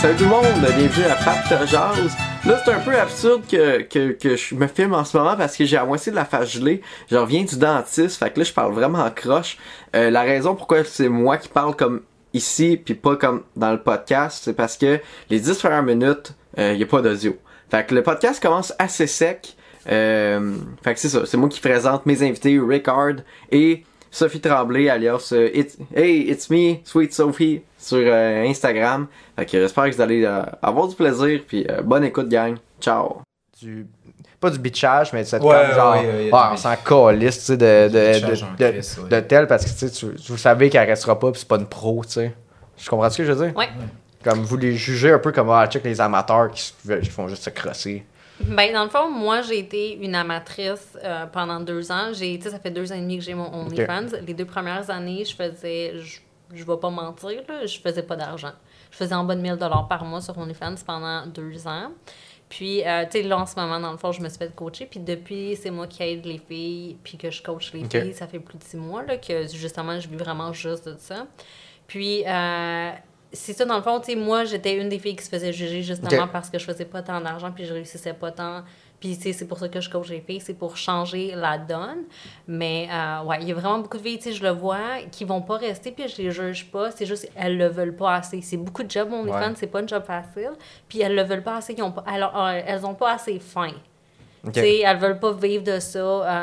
Salut tout le monde, bienvenue à Pat Jazz. Là, c'est un peu absurde que, que, que je me filme en ce moment parce que j'ai à de la face gelée. Je reviens du dentiste, fait que là, je parle vraiment en croche. Euh, la raison pourquoi c'est moi qui parle comme ici, puis pas comme dans le podcast, c'est parce que les 10 premières minutes, il euh, y a pas d'audio. Fait que le podcast commence assez sec. Euh, fait que c'est ça, c'est moi qui présente mes invités, Rickard et Sophie Tremblay, alias euh, Hey, it's me, Sweet Sophie, sur euh, Instagram. Fait que j'espère que vous allez euh, avoir du plaisir, puis bonne écoute, gang. Ciao. Du, pas du bitchage, mais c'est comme genre, ah, on s'en calisse, tu sais, de, de, de, de, tel, parce que tu, sais, vous savez qu'elle restera pas, puis c'est pas une pro, tu sais. Je comprends ce que je veux dire? Ouais. Comme vous les jugez un peu comme, ah, check les amateurs qui, qui font juste se crosser. Ben, dans le fond, moi, j'ai été une amatrice euh, pendant deux ans. J'ai, ça fait deux ans et demi que j'ai mon OnlyFans. Les deux premières années, je faisais, je, je vais pas mentir, là, je faisais pas d'argent. Je faisais en bas de 1000 par mois sur OnlyFans pendant deux ans. Puis, euh, tu sais, là, en ce moment, dans le fond, je me suis fait coacher. Puis, depuis, c'est moi qui aide les filles, puis que je coach les filles. Ça fait plus de six mois, là, que justement, je vis vraiment juste de ça. Puis, euh, c'est ça, dans le fond, tu sais, moi, j'étais une des filles qui se faisait juger justement parce que je faisais pas tant d'argent puis je réussissais pas tant. Puis, c'est pour ça que je coach les filles, c'est pour changer la donne. Mais, euh, ouais, il y a vraiment beaucoup de filles, tu sais, je le vois, qui vont pas rester puis je les juge pas. C'est juste, elles le veulent pas assez. C'est beaucoup de jobs, mon ouais. c'est pas un job facile. Puis, elles le veulent pas assez, ils ont pas, alors, euh, elles ont pas assez faim. Okay. Elles veulent pas vivre de ça.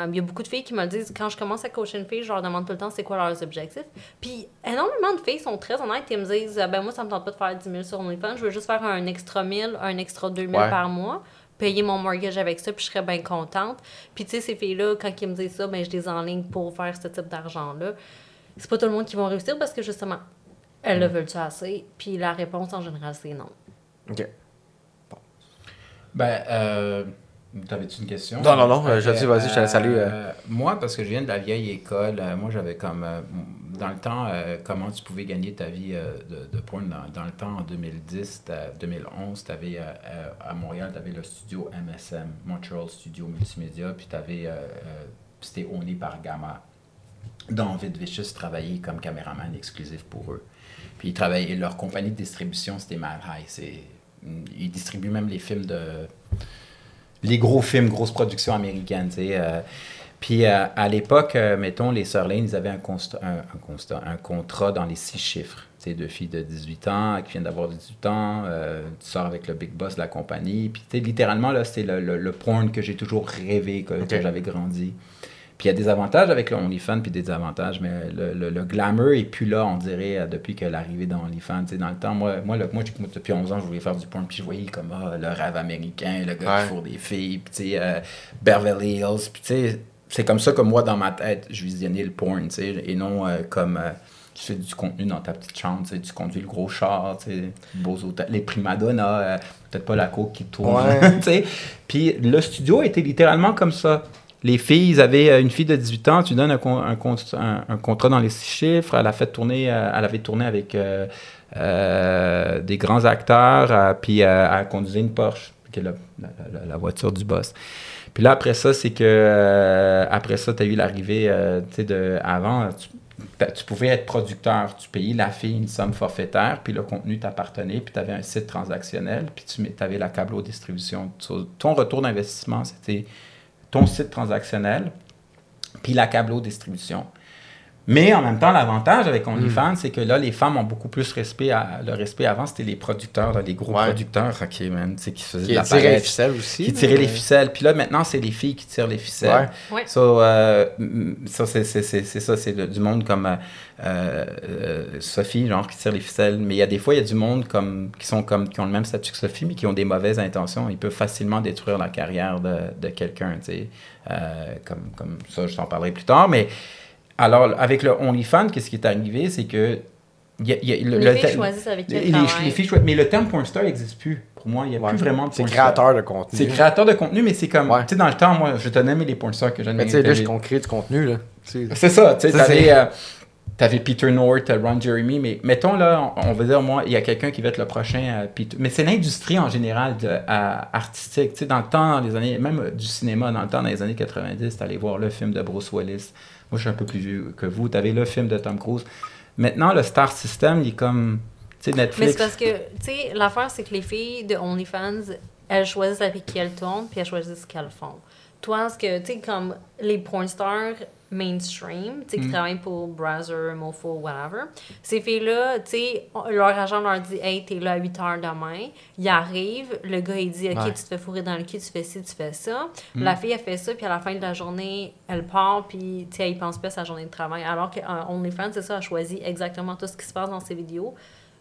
Il euh, y a beaucoup de filles qui me disent, quand je commence à coacher une fille, je leur demande tout le temps c'est quoi leurs objectifs. Puis énormément de filles sont très honnêtes et me disent, ben moi, ça me tente pas de faire 10 000 sur OnlyFans, je veux juste faire un extra 1000, un extra 2000 par mois payer mon mortgage avec ça, puis je serais bien contente. Puis, tu sais, ces filles-là, quand ils me disent ça, ben, je les enligne pour faire ce type d'argent-là. C'est pas tout le monde qui va réussir parce que, justement, elles le mm. veulent-tu assez? Puis la réponse, en général, c'est non. OK. Bon. Ben, euh, T'avais-tu une question? Non, non, non. je dis, vas-y, je te salue. Euh. Euh, moi, parce que je viens de la vieille école, euh, moi, j'avais comme. dans le temps, comment tu pouvais gagner ta vie de, de porn dans, dans, le temps, en 2010, 2011, tu avais à Montréal, tu avais le studio MSM, Montreal Studio Multimédia, puis tu avais. C'était owné par Gamma. David Vicious travaillait comme caméraman exclusif pour eux. Puis ils travaillaient, leur compagnie de distribution, c'était Mad High. Ils distribuent même les films de les gros films, grosses productions américaines, tu sais. Euh. puis euh, à l'époque, euh, mettons, les Lane, ils avaient un, constat, un, un, contrat dans les six chiffres. Tu sais, deux filles de 18 ans qui viennent d'avoir 18 ans, tu sors avec le big boss de la compagnie. Puis tu sais, littéralement, là, c'est le, le, porn que j'ai toujours rêvé, que j'avais grandi. Puis il y a des avantages avec le OnlyFans, puis des désavantages, mais le, le, glamour est plus là, on dirait, euh, depuis que l'arrivée d'OnlyFans. Dans le temps, moi, moi, le, moi depuis 11 ans, je voulais faire du porn, puis je voyais comme ah, le rêve américain, le gars qui fourre des filles, puis euh, Beverly Hills, puis tu sais, c'est comme ça que moi, dans ma tête, je visionnais le porn, tu sais, et non euh, comme tu fais du contenu dans ta petite chambre, tu, conduis le gros char, beaux hôtels, les primadonnas, peut-être pas la coke qui tourne. Puis le studio était littéralement comme ça les filles, ils avaient euh, une fille de 18 ans, tu donnes un, contrat dans les six chiffres. Elle a fait tourner, euh, elle avait tourné avec euh, des grands acteurs, puis elle conduisait une Porsche, qui est la, voiture du boss. Puis là, après ça, c'est que après ça, tu as eu l'arrivée, tu sais, de avant, tu, tu, pouvais être producteur, tu payais la fille une somme forfaitaire, puis le contenu t'appartenait, puis tu avais un site transactionnel, puis tu avais la câble distribution. Ton retour d'investissement, c'était ton site transactionnel, puis la câble distribution. Mais en même temps, l'avantage avec OnlyFans, mm. c'est que là, les femmes ont beaucoup plus respect. À, le respect avant, c'était les producteurs, les gros producteurs qui faisaient qui tiraient les ficelles aussi. Qui tiraient les ficelles. Puis là, maintenant, c'est les filles qui tirent les ficelles. Ouais. Euh, ça, c'est ça, c'est du monde comme euh, euh, Sophie, genre, qui tire les ficelles. Mais il y a des fois, il y a du monde comme, qui, sont comme, qui ont le même statut que Sophie, mais qui ont des mauvaises intentions. Ils peuvent facilement détruire la carrière de, de quelqu'un, tu sais. comme, comme ça, je t'en parlerai plus tard. Mais alors, avec le OnlyFans, qu'est-ce qui est arrivé, c'est que. Y a, y a, le, les filles choisissent avec qui les, les filles Mais le terme pornstar n'existe plus. Pour moi, il n'y a plus vraiment de C'est créateur de contenu. C'est créateur de contenu, mais c'est comme. Tu sais, dans le temps, moi, je tenais les pornstars que j'aime. Mais tu sais, là, je crée du contenu, là. C'est ça. Tu sais, euh, t'avais. Peter North, Ron Jeremy, mais mettons là, on, va dire, moi, il y a quelqu'un qui va être le prochain euh, Peter. Mais c'est l'industrie en général de, artistique. Tu sais, dans le temps, les années, même du cinéma, dans le temps, dans les années 90, t'allais voir le film de Bruce Willis. Moi, je suis un peu plus vieux que vous. Tu avais le film de Tom Cruise. Maintenant, le star system, il est comme. Tu sais, Netflix. Mais c'est parce que, tu sais, l'affaire, c'est que les filles de OnlyFans, elles choisissent avec qui elles tournent, puis elles choisissent ce qu'elles font. Toi, ce que, tu sais, comme les porn stars mainstream, tu sais, qui mm. travaillent pour Browser, Mofo, whatever, ces filles-là, tu sais, leur agent leur dit, hey, t'es là à 8 heures demain. Ils arrivent, le gars, il dit, ok, tu te fais fourrer dans le cul, tu fais ci, tu fais ça. Mm. La fille, elle fait ça, puis à la fin de la journée, elle part, puis, tu sais, elle pense pas à sa journée de travail. Alors qu'OnlyFans, OnlyFans, c'est ça, elle choisit exactement tout ce qui se passe dans ses vidéos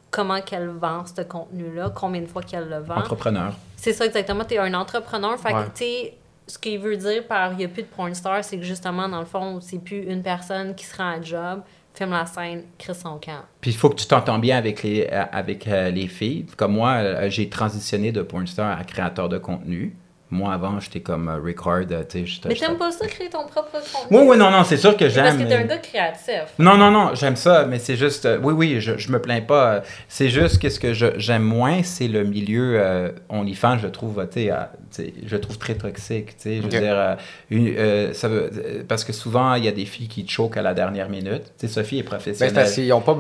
comment qu'elle vend ce contenu-là, combien de fois qu'elle le vend? Entrepreneur. C'est ça, exactement. Tu es un entrepreneur. Fait que, tu sais, ce qu'il veut dire par il n'y a plus de porn star, c'est que justement, dans le fond, c'est plus une personne qui se rend à job, filme la scène, crée son camp. Puis il faut que tu t'entends bien avec les, euh, avec, euh, les filles. Comme moi, euh, j'ai transitionné de porn star à créateur de contenu. Moi, avant, j'étais comme euh, record, tu sais. Mais t'aimes pas ça, créer ton propre contenu? Oui, oui, non, non, c'est sûr que j'aime. Parce que t'es un gars créatif. Non, non, non, j'aime ça, mais c'est juste. Euh, oui, oui, je, je me plains pas. C'est juste que ce que j'aime moins, c'est le milieu euh, OnlyFans, je trouve, tu sais, je trouve très toxique, tu sais. Je veux dire, une, ça veut, parce que souvent, il y a des filles qui choquent à la dernière minute. Tu sais, Sophie est professionnelle. Ben, parce qu'ils ont pas.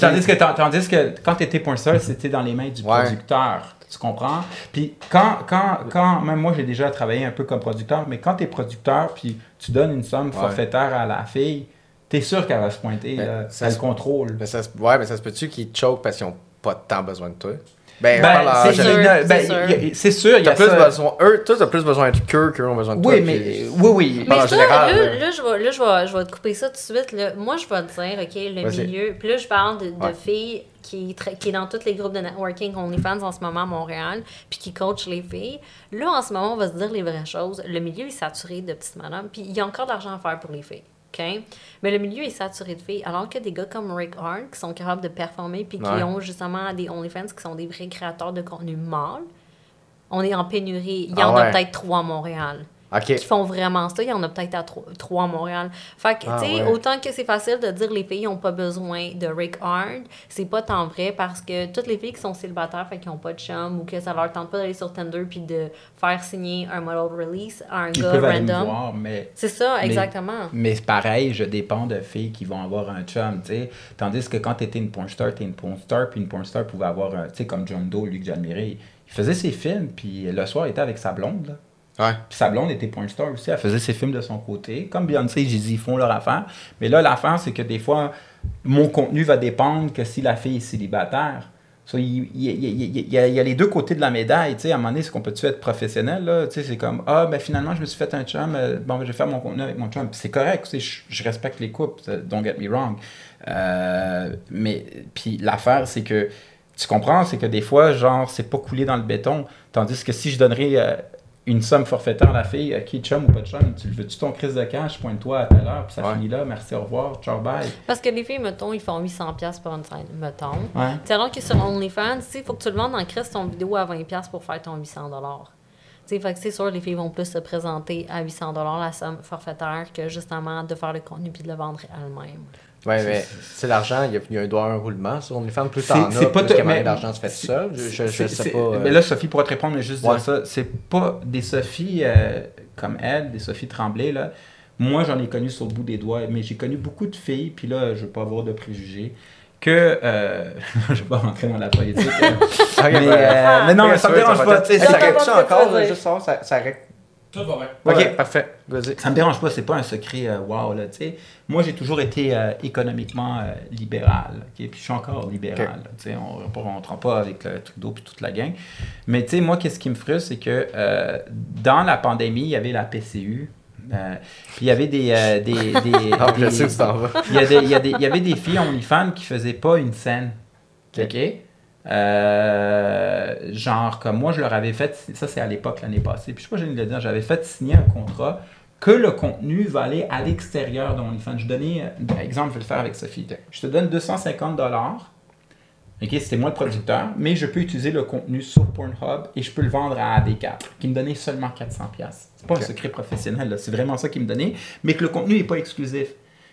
Tandis que, tandis que quand tu étais point seul, c'était dans les mains du producteur. Tu comprends? Puis quand, quand, quand même moi j'ai déjà travaillé un peu comme producteur, mais quand tu es producteur, puis tu donnes une somme forfaitaire à la fille, tu es sûr qu'elle va se pointer, ben, ça le contrôle. Mais ça, ouais, mais ça se peut-tu qu'ils choke parce qu'ils n'ont pas tant besoin de toi? Ben, ben c'est sûr. Ben, c'est sûr. Il y a plus besoin. Eux, toi, t'as plus besoin de qu'eux qu'eux ont besoin de toi. Oui, mais. Oui, oui. Mais en général. Là, là, je vais, là, je vais, je vais te couper ça tout de suite. Là. Moi, je vais te dire, OK, le milieu. Puis là, je parle de, de filles qui, qui est dans tous les groupes de networking OnlyFans en ce moment à Montréal, puis qui coach les filles. Là, en ce moment, on va se dire les vraies choses. Le milieu est saturé de petites madames, puis il y a encore de l'argent à faire pour les filles. Mais le milieu est saturé de filles, alors que des gars comme Rick Hart, qui sont capables de performer, puis qui ont justement des OnlyFans, qui sont des vrais créateurs de contenu mâle, on est en pénurie. Il y en a ah peut-être trois à Montréal qui font vraiment ça. Il y en a peut-être à trois à Montréal. Fait que, ah, tu sais, autant que c'est facile de dire les filles n'ont pas besoin de Rick Hard, c'est pas tant vrai parce que toutes les filles qui sont célibataires, fait qu'ils n'ont pas de chum ou que ça leur tente pas d'aller sur Tinder puis de faire signer un model release à un gars random. C'est ça, exactement. Mais, c'est pareil, je dépends de filles qui vont avoir un chum, tu sais. Tandis que quand tu étais une porn star, tu une porn star, puis une porn star pouvait avoir un, tu sais, comme John Doe, lui que j'admirais. Il faisait ses films, puis le soir, il était avec sa blonde, là. Puis sa blonde était point star aussi. Elle faisait ses films de son côté. Comme Beyoncé, j'ai dit, ils font leur affaire. Mais là, l'affaire, c'est que des fois, mon contenu va dépendre que si la fille est célibataire. il, y a, les deux côtés de la médaille. à un moment donné, c'est qu'on peut-tu être professionnel? C'est comme, ah, ben finalement, je me suis fait un chum. Euh, bon, ben, je vais faire mon contenu avec mon chum. c'est correct. Je, je, respecte les couples. Don't get me wrong. Euh, mais puis l'affaire, c'est que tu comprends, c'est que des fois, genre, c'est pas coulé dans le béton. Tandis que si je donnerais euh, une somme forfaitaire à la fille, qui chum ou pas de chum, tu le veux-tu ton crise de cash, pointe-toi à telle heure, puis ça finit là, merci, au revoir, ciao, bye. Parce que les filles, mettons, ils font 800$ pour une scène, mettons. Ouais. Alors que sur OnlyFans, il faut que tu le vendes en crise ton vidéo à 20$ pour faire ton 800$. Tu sais, c'est sûr, les filles vont plus se présenter à 800$ la somme forfaitaire que justement de faire le contenu puis de le vendre elles-mêmes. Oui, mais c'est l'argent, il y a, un doigt un roulement sur OnlyFans. Plus t'en as, pas plus mais, l'argent se fait seul. Je, je, sais pas. Mais là, Sophie pourrait te répondre, mais juste dire ça. C'est pas des Sophie euh, comme elle, des Sophie Tremblay, là. Moi, j'en ai connu sur le bout des doigts, mais j'ai connu beaucoup de filles, puis là, je veux pas avoir de préjugés, que... Euh, je vais pas rentrer dans la politique. mais, euh, mais, non, mais ça me dérange pas. Ça règle encore, juste ça, ça règle tout va bien. Ok, parfait. Vas-y. Ça me dérange pas, c'est pas un secret euh, wow, là, tu sais. Moi, j'ai toujours été euh, économiquement euh, libéral, ok? Puis je suis encore libéral, tu sais. On ne rentre pas avec le Trudeau puis toute la gang. Mais tu sais, moi, qu'est-ce qui me frustre, c'est que dans la pandémie, il y avait la PCU, puis il y avait des. des, des, ah, des, sais Il y, avait des filles OnlyFans qui faisaient pas une scène. OK? Euh, genre, comme moi, je leur avais fait, ça c'est à l'époque, l'année passée, puis je sais pas, j'ai le dire, j'avais fait signer un contrat que le contenu va aller à l'extérieur de OnlyFans. Je donnais, par exemple, je vais le faire avec Sophie. Je te donne 250 dollars. Ok, c'était moi le producteur, mais je peux utiliser le contenu sur Pornhub et je peux le vendre à AD4, qui me donnait seulement 400 pièces. C'est pas un secret professionnel, c'est vraiment ça qui me donnait, mais que le contenu n'est pas exclusif.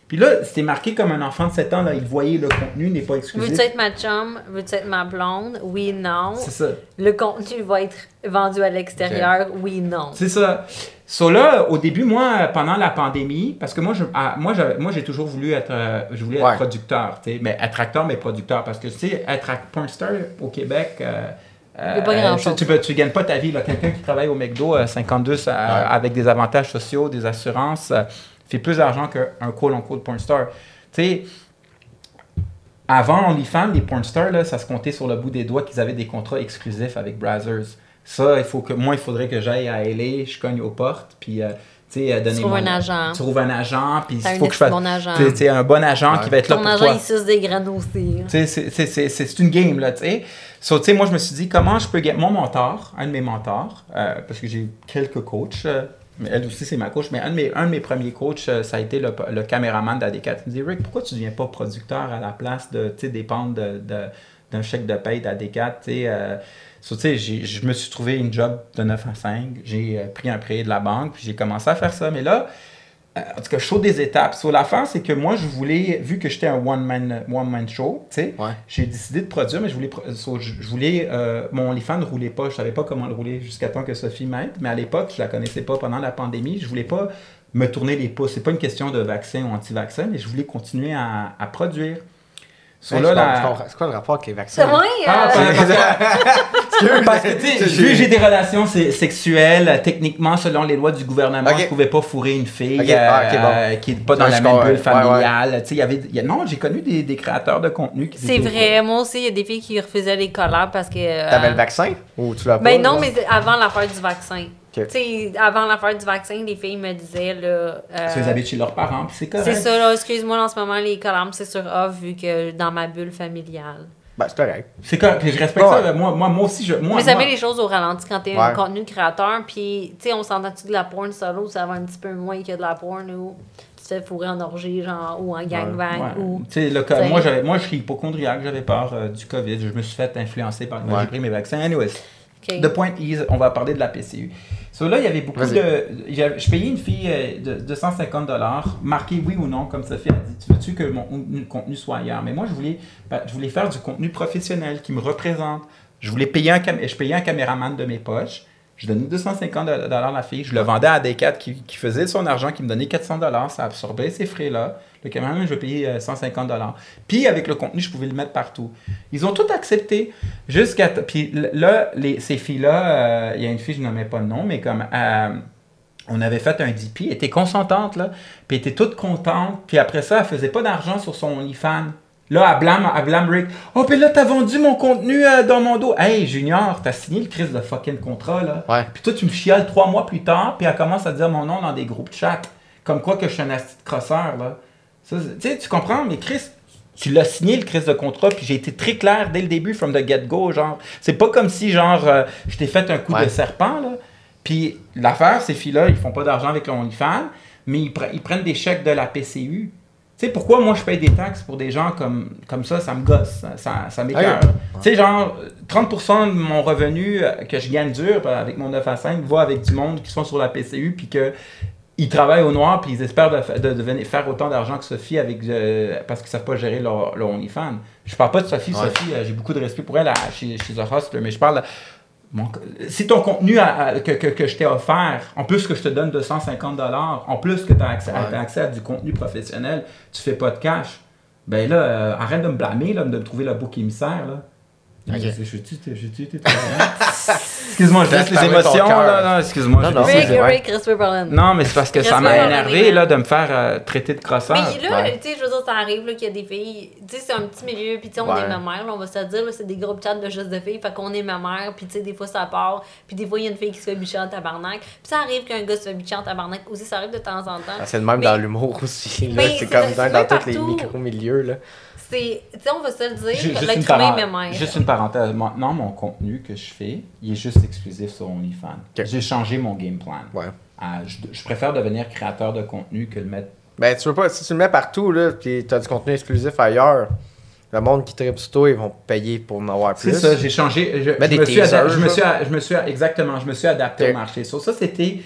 Puis là, c'était marqué comme un enfant de 7 ans, là, il voyait le contenu n'est pas exclusif. Veux-tu être ma chum? Veux-tu être ma blonde? Oui, non. C'est ça. Le contenu va être vendu à l'extérieur? Oui, non. C'est ça. So là, au début, moi, pendant la pandémie, parce que moi, je, ah, moi, moi, j'ai toujours voulu être, euh, je voulais être producteur, tu sais, mais être acteur, mais producteur, parce que tu sais, être pornstar au Québec. Euh, euh, tu, tu, gagnes pas ta vie. Quelqu'un qui travaille au McDo 52 avec des avantages sociaux, des assurances, fait plus d'argent qu'un quote-unquote pornstar. Tu sais, avant OnlyFans, les pornstars, là, ça se comptait sur le bout des doigts qu'ils avaient des contrats exclusifs avec Brazzers. Ça, il faut que moi, il faudrait que j'aille à LA, je cogne aux portes, puis euh, tu sais, donner. Tu trouves un agent. Tu trouves un agent, puis il faut que je fasse. Bon agent. Tu sais, un bon agent qui va être là pour toi. Ton agent, il suce des graines aussi. Tu sais, c'est une game, là, tu sais. So, tu sais, moi, je me suis dit, comment je peux gagner. Mon mentor, un de mes mentors, euh, parce que j'ai quelques coachs, euh, elle aussi, c'est ma coach. Mais un de mes, premiers coachs, euh, ça a été le, caméraman d'AD4. Il me dit Rick, pourquoi tu ne deviens pas producteur à la place de dépendre d'un chèque de paye d'AD4 euh, je me suis trouvé une job de 9 à 5. J'ai euh, pris un prêt de la banque, puis j'ai commencé à faire ça. Mais là, en tout cas, chaud des étapes. Sur la fin, c'est que moi, je voulais, vu que j'étais un one-man one man show, j'ai décidé de produire, mais je voulais, je, voulais euh, mon OnlyFans ne roulait pas. Je savais pas comment le rouler jusqu'à temps que Sophie m'aide. Mais à l'époque, je la connaissais pas pendant la pandémie. Je voulais pas me tourner les pouces. C'est pas une question de vaccin ou anti-vaccin, mais je voulais continuer à, à produire. C'est quoi le rapport avec les vaccins? C'est ah, euh... parce que, tu sais, vu que j'ai des relations sexuelles, techniquement, selon les lois du gouvernement, je je pouvais pas fourrer une fille ah, euh, qui n'est pas dans la même bulle familiale. Tu sais, y avait, non, j'ai connu des, des, créateurs de contenu qui C'est vrai. Moi aussi, il y a des filles qui refusaient les collabs parce que... Euh... T'avais le vaccin? Ou tu l'as ben pas? Ben non, mais avant l'affaire du vaccin. Sais, avant l'affaire du vaccin, les filles me disaient, là... Euh, chez leurs parents, c'est correct. C'est ça, là, excuse-moi, en ce moment, les collamps, c'est sur off, vu que dans ma bulle familiale. Ben, c'est correct. C'est correct, puis je respecte ça. Moi, moi, moi aussi, je... Moi, Mais ça met les choses au ralenti quand t'es un contenu créateur, puis, tu sais, on s'entend-tu de la porn solo, ça va un petit peu moins que de la porn, ou tu te fais fourrer en orgie, genre, ou en gangbang, ou... Tu sais, moi, j'avais, moi, je suis hypochondriaque, j'avais peur euh, du COVID, je me suis fait influencer par... J'ai pris mes vaccins. Anyways, the point is, on va parler de la PCU. So là, il y avait beaucoup de. Je payais une fille euh, de 250 dollars, marqué oui ou non, comme Sophie a dit. Tu veux-tu que mon contenu soit ailleurs? Mais moi, je voulais, ben, je voulais faire du contenu professionnel qui me représente. Je voulais payer un, je payais un caméraman de mes poches. Je donnais 250 dollars à la fille. Je le vendais à des 4 qui, qui faisait son argent, qui me donnait 400 dollars. Ça absorbait ces frais-là. Le caméraman, je vais payer 150 dollars. Puis avec le contenu, je pouvais le mettre partout. Ils ont tout accepté. Jusqu'à. Puis là, les, ces filles-là, euh, il y a une fille, je nommais pas le nom, mais comme. Euh, on avait fait un DP, elle était consentante, là, puis elle était toute contente, puis après ça, elle faisait pas d'argent sur son OnlyFans. Là, elle blâme, elle blâme Rick. Oh, puis là, t'as vendu mon contenu euh, dans mon dos. Hey, Junior, t'as signé le crise de fucking contrat, là. Ouais. Puis toi, tu me chiales trois mois plus tard, puis elle commence à dire mon nom dans des groupes de chat. Comme quoi que je suis un asti de crosseur, là. Tu sais, tu comprends, mais Chris, tu l'as signé le crise de contrat, puis j'ai été très clair dès le début, from the get-go, genre. C'est pas comme si, genre, euh, je t'ai fait un coup de serpent, là. Puis l'affaire, ces filles-là, ils font pas d'argent avec l'OnlyFans, mais ils, ils, prennent des chèques de la PCU. Tu sais, pourquoi moi je paye des taxes pour des gens comme, comme ça, ça me gosse, ça, ça, m'écœure. Tu sais, genre, 30% de mon revenu euh, que je gagne dur euh, avec mon 9 à 5 va avec du monde qui sont sur la PCU, puis que ils travaillent au noir puis ils espèrent de, de, faire autant d'argent que Sophie avec euh, parce qu'ils ne savent pas gérer leur, leur OnlyFans. Je parle pas de Sophie. Sophie, j'ai beaucoup de respect pour elle. Chez chez The Hustler, mais je parle si ton contenu que, que, que, je t'ai offert, en plus que je te donne 250 en plus que tu as accès, accès, à du contenu professionnel, tu fais pas de cash, ben là, euh, arrête de me blâmer, là, de me trouver le bouc émissaire. Là. Okay. Excuse-moi, je laisse les émotions. Là, non, excuse-moi. Non, non, non, mais c'est parce que ça m'a énervé là, de me faire euh, traiter de croissant. Mais là, tu sais, je veux dire, ça arrive qu'il y a des filles. Tu sais, c'est un petit milieu, puis tu sais, on est ma mère, on va se dire, c'est des groupes chats de juste de filles, fait qu'on est ma mère, puis tu sais, des fois ça part, puis des fois il y a une fille qui se fait bicher en tabarnak, puis ça arrive qu'un gars se fait bicher en tabarnak aussi, ça arrive de temps en temps. Ah, c'est le même dans l'humour aussi. C'est comme dans tous les micro-milieux. là c'est. Tu sais, on va se le dire, l'être humain même. Juste une parenthèse. Maintenant, mon contenu que je fais, il est juste exclusif sur OnlyFans. J'ai changé mon game plan. Ouais. Ah, je, préfère devenir créateur de contenu que de mettre. Ben, tu veux pas. Si tu le mets partout, là, puis tu as du contenu exclusif ailleurs. Le monde qui tripe sur toi, ils vont payer pour en avoir plus. C'est ça, j'ai changé. Je, me suis je, me suis, je me suis exactement, je me suis adapté au marché. Sur ça, c'était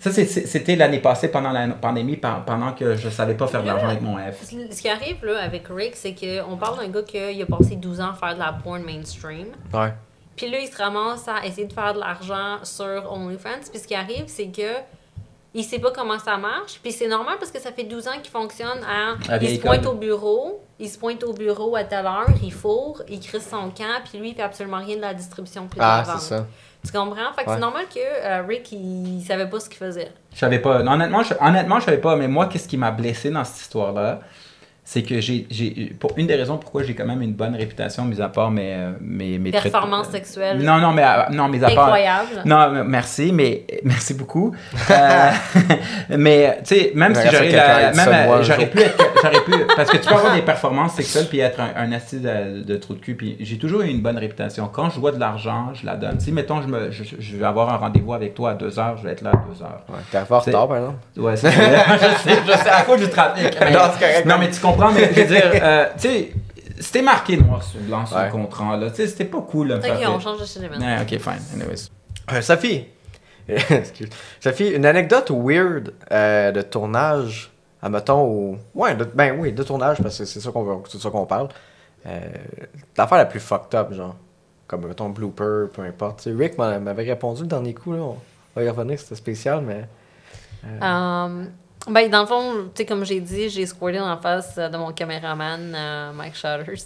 Ça, c'était l'année passée pendant la pandémie, pendant que je savais pas faire de l'argent avec mon F. Ce qui arrive là, avec Rick, c'est qu'on parle d'un gars qui a passé 12 ans à faire de la porn mainstream. Ouais. Puis là, il se ramasse à essayer de faire de l'argent sur OnlyFans. Puis ce qui arrive, c'est que il sait pas comment ça marche. Puis c'est normal parce que ça fait 12 ans qu'il fonctionne à. il se pointe au bureau, il se pointe au bureau à telle heure, il fourre, il crée son camp, puis lui, il fait absolument rien de la distribution puis Ah, c'est ça. Tu comprends? Fait que c'est normal que euh, Rick, il, savait pas ce qu'il faisait. Je savais pas. honnêtement, je, honnêtement, je savais pas. Mais moi, qu'est-ce qui m'a blessé dans cette histoire-là? C'est que j'ai, pour une des raisons pourquoi j'ai quand même une bonne réputation, mis à part mes, euh, mes, mes performances sexuelles. Non, non, mais euh, non, mes à Incroyable. Non, merci, mais merci beaucoup. euh, mais tu sais, même si j'aurais j'aurais pu être, j'aurais pu, parce que tu peux avoir des performances sexuelles puis être un, un assis de, de, trou de cul, puis j'ai toujours eu une bonne réputation. Quand je vois de l'argent, je la donne. Si mettons, je me, je, je, vais avoir un rendez-vous avec toi à deux heures, je vais être là à deux heures. Ouais, t'es un fort tard, par exemple. Ouais, c'est je sais, je sais à cause du trafic. Mais, non, non, mais tu comprends mais je veux dire, euh, tu sais, c'était marqué noir sur blanc sur le contrat, là. Tu sais, c'était pas cool, là. Ok, on change de cinéma. Ouais, ok, fine. Anyways. Euh, Sophie. Sophie, une anecdote weird euh, de tournage, admettons, ou... Ouais, ben oui, de tournage, parce que c'est ça qu'on c'est ça qu'on parle. Euh, L'affaire la plus fucked up, genre. Comme, mettons, blooper, peu importe. sais, Rick m'avait répondu le dernier coup, là. On va y revenir, c'était spécial, mais... Euh... Um, ben, dans le fond, tu sais, comme j'ai dit, j'ai dans la face de mon caméraman, euh, Mike Shutters.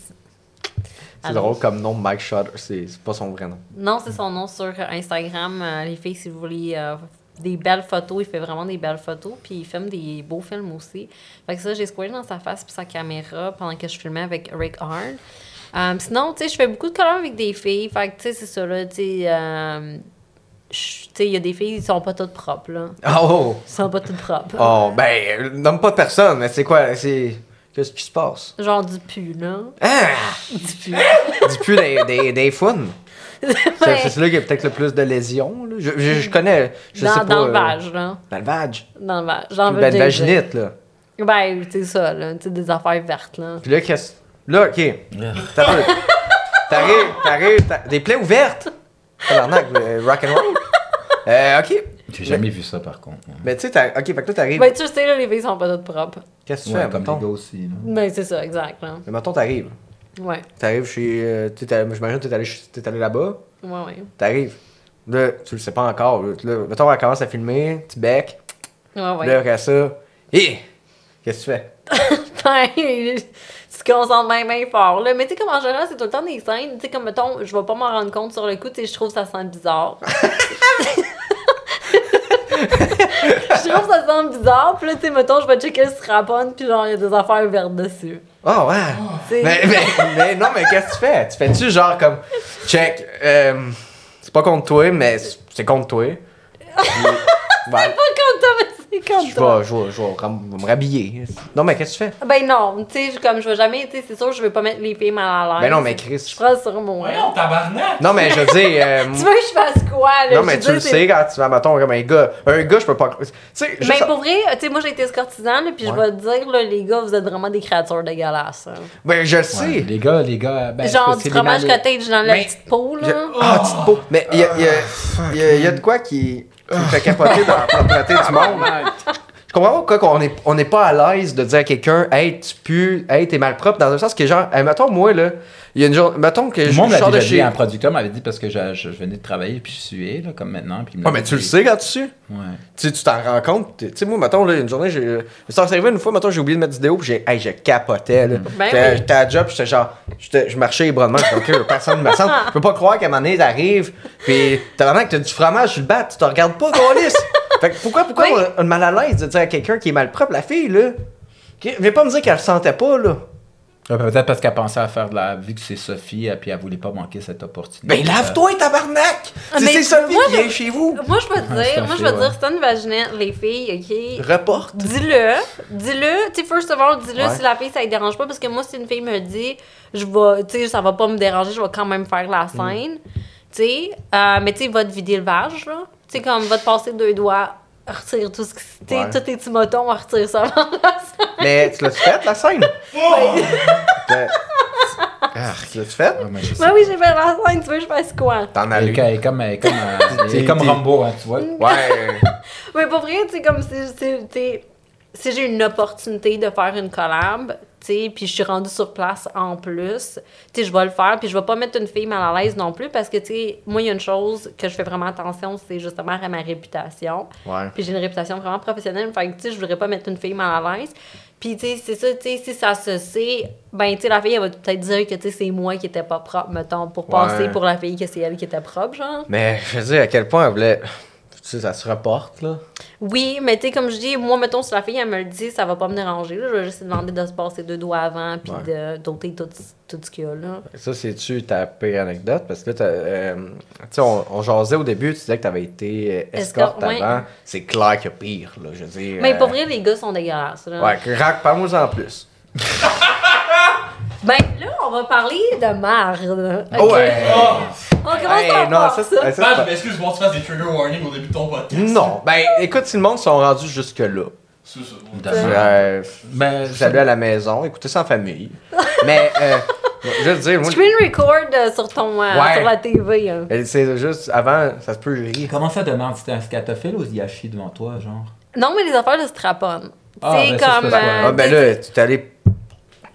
C'est drôle comme nom, Mike Shutters, c'est pas son vrai nom. Non, c'est son nom sur Instagram. Euh, les filles, si vous voulez euh, des belles photos, il fait vraiment des belles photos, puis il filme des beaux films aussi. Fait que ça, j'ai squirté dans sa face puis sa caméra pendant que je filmais avec Rick Hard. sinon, tu sais, je fais beaucoup de collabs avec des filles. Fait que, tu sais, c'est ça, là, tu sais il y a des filles, ils sont pas toutes propres, là. Oh! Ils sont pas toutes propres. Oh, ben, nomme pas de personne, mais c'est quoi? C'est. Qu'est-ce qui se passe? Genre du pu, là. Ah! Du pu. du pu des, des, des fun. C'est là qu'il y a peut-être le plus de lésions. Là. Je, je, connais. Je dans, sais pas, dans le vage, là. Dans le vage. Dans le vage. Dans le ben, vaginite, là. Ben, c'est ça, là. Tu des affaires vertes, là. Puis là, qu'est-ce. Là, ok. T'arrives, t'arrives, des plaies ouvertes. Tabarnak, rock and roll. Euh, ok. J'ai jamais vu ça par contre. Mais tu sais, ok, fait que toi t'arrives. Ben tu sais, là, les filles sont pas toutes propres. Qu'est-ce que tu fais, comme les gars aussi. Là. Ben c'est ça, exact. Là. Mais maintenant t'arrives. Ouais. T'arrives chez. Euh, J'imagine que t'es allé, es allé là-bas. Ouais, ouais. T'arrives. Là, tu le sais pas encore. Là, mettons, elle commence à filmer, tu bec. Ouais, ouais. Là, après ça. Hé! Qu'est-ce que tu fais? tu te concentres même, même fort. Là. Mais tu sais, comme en général, c'est tout le temps des scènes. Tu sais, comme mettons, je vais pas m'en rendre compte sur le coup, tu sais, je trouve ça sent bizarre. je trouve ça sent bizarre. Puis là, tu sais, mettons, je vais checker le strapon, puis genre, il y a des affaires vertes dessus. Oh, ouais. Mais, mais, mais, non, mais qu'est-ce que tu fais? Tu fais-tu genre comme, check, euh, c'est pas contre toi, mais c'est contre toi. Pas mais je vais, je, vais, je vais me rhabiller. Non, mais qu'est-ce que tu fais? Ben non, tu sais, comme je vais jamais, tu sais, c'est sûr, je vais pas mettre les filles mal à l'aise. Ben non, mais Chris. Je prends sur mon. non, tabarnak! Non, mais je veux dire. Euh, tu veux que je fasse quoi, là? Non, mais tu le sais quand tu vas, mettons, comme un gars. Un gars, je peux pas. Tu sais, Mais ben, pour vrai, tu sais, moi, j'ai été escortisant, là, puis je vais te dire, là, les gars, vous êtes vraiment des créatures dégueulasses. Hein. Ben, je le sais. les gars, les gars. Ben, Genre du fromage cottage dans la petite peau, là. Ah, petite peau. Mais il y a, y, a, y a de quoi qui me fait capoter dans la propreté du monde. Comprends pas qu'on n'est on est pas à l'aise de dire à quelqu'un, hey, tu pues, hey, t'es malpropre, dans un sens que genre, hey, mettons, moi, là, il y a une journée, mettons que je, monde sors de chez. un producteur m'avait dit parce que je, je, venais de travailler puis je suais, là, comme maintenant. Puis ah, mais tu le sais quand tu sues? Ouais. Tu t'en rends compte? Tu sais, moi, mettons, là, une journée, j'ai. Ça arrivé une fois, mettons, j'ai oublié de mettre vidéo puis j'ai, hey, je capotais, là. Ben j'étais à job, j'étais genre, je marchais les bras de main, j'étais ok, personne me sent. Je peux pas croire qu'à un moment donné, t'arrives, puis t'as vraiment que t'as du fromage sur le bat, tu te regardes pas, Gaulis! fait que pourquoi, pourquoi on a mal à l'aise de dire à quelqu'un qui est mal propre, la fille, là? Viens pas me dire qu'elle le sentait pas, là. Peut-être parce qu'elle pensait à faire de la. Vu que c'est Sophie, et puis elle voulait pas manquer cette opportunité. Ben lave-toi, tabarnak! Ah, c'est Sophie qui vient chez vous! Moi, je peux te dire, moi, je veux dire, c'est une vaginette, les filles, ok? Reporte! Dis-le, dis-le, tu sais, first of all, dis-le si la fille, ça ne dérange pas, parce que moi, si une fille me dit, je vais, tu sais, ça va pas me déranger, je vais quand même faire la scène, tu sais, euh, mais tu sais, va te vider le vage, là. Tu sais, comme, va te passer deux doigts retire tout ce que ouais. tous tes petits motons, on retire ça avant la scène. Mais tu l'as-tu fait, la scène? Oui. Ah, tu l'as-tu fait? Ouais, ben oui, j'ai fait la scène, tu veux, je fasse quoi? T'en as lu. Elle est comme, elle est comme, euh, elle est comme Rambo, hein, tu vois. Ouais. Mais pour vrai, tu sais, comme si, si, tu sais, si j'ai une opportunité de faire une collab, puis je suis rendue sur place en plus, tu sais, je vais le faire, puis je vais pas mettre une fille mal à l'aise non plus, parce que, tu sais, moi, il y a une chose que je fais vraiment attention, c'est justement à ma réputation. Ouais. Puis j'ai une réputation vraiment professionnelle, fait que, tu sais, je voudrais pas mettre une fille mal à l'aise. Puis, tu sais, c'est ça, tu sais, si ça se sait, ben, tu sais, la fille, elle va peut-être dire que, tu sais, c'est moi qui étais pas propre, mettons, pour passer pour la fille que c'est elle qui était propre, genre. Mais je veux dire, à quel point elle voulait. Tu sais, ça se reporte, là? Oui, mais tu sais, comme je dis, moi, mettons, si la fille, elle me le dit, ça va pas me déranger. Là. Je vais juste demander de se passer deux doigts avant, puis Ouais. de d'ôter tout, tout ce qu'il y a là. Ça, c'est-tu ta pire anecdote? Parce que là, t'as, euh, tu sais, on, on jasait au début, tu disais que t'avais été euh, escorte ouais. avant. C'est clair qu'il y a pire, là, je veux dire. Mais euh, pour vrai, les gars sont dégueulasses. Là. Ouais, rac, parle-moi en plus. Ben là, on va parler de marde. Oh, ok? ouais! On commence Hey, par non, ça, ça. c'est- ça, c'est je m'excuse, bon, tu fasses des trigger warnings au début de ton podcast. Non, ben écoute, si le monde sont rendus jusque-là, C'est ça. euh, Ben, salut à la maison, écoutez ça en famille. Mais, euh, je veux dire, moi, Screen record euh, sur ton euh, Ouais. sur la TV. hein. c'est juste, avant, ça se peut rire. Comment ça demande C'était un scatophile ou Yashi devant toi, genre? Non, mais les affaires de strapon. Ah, c'est ben ça, comme. c'est pas euh, Ah, ben là, tu t'es allé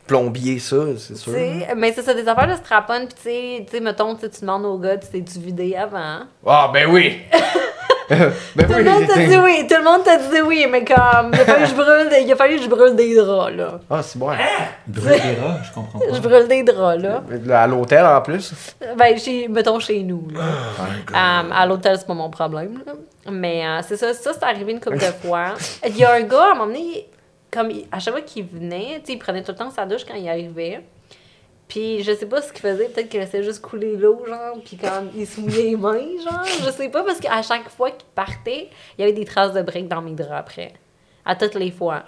plombier ça, c'est sûr. mais c'est ça, des affaires de strapon, puis tu sais, tu sais, mettons, tu sais, tu demandes au gars, tu t'es-tu vidé avant? Ah, ben oui! ben Tout le monde t'a dit oui, tout le monde t'a dit oui, mais comme, il a fallu que je brûle, des- il a fallu que je brûle des draps, là. Ah, c'est bon. Brûle des rats, je comprends pas. Je brûle des draps, là. À l'hôtel en plus? Ben, chez, mettons chez nous, là. Euh, à l'hôtel, c'est pas mon problème, là. Mais euh, c'est ça, ça, c'est arrivé une couple de fois. Il y a un gars, à un moment donné, comme, il- à chaque fois qu'il venait, tu sais, il prenait tout le temps sa douche quand il arrivait. Puis je sais pas ce qu'il faisait, peut-être qu'il laissait juste couler l'eau, genre, puis quand il se mouillait les mains, genre, je sais pas, parce qu'à chaque fois qu'il partait, il y avait des traces de briques dans mes draps après. À toutes les fois.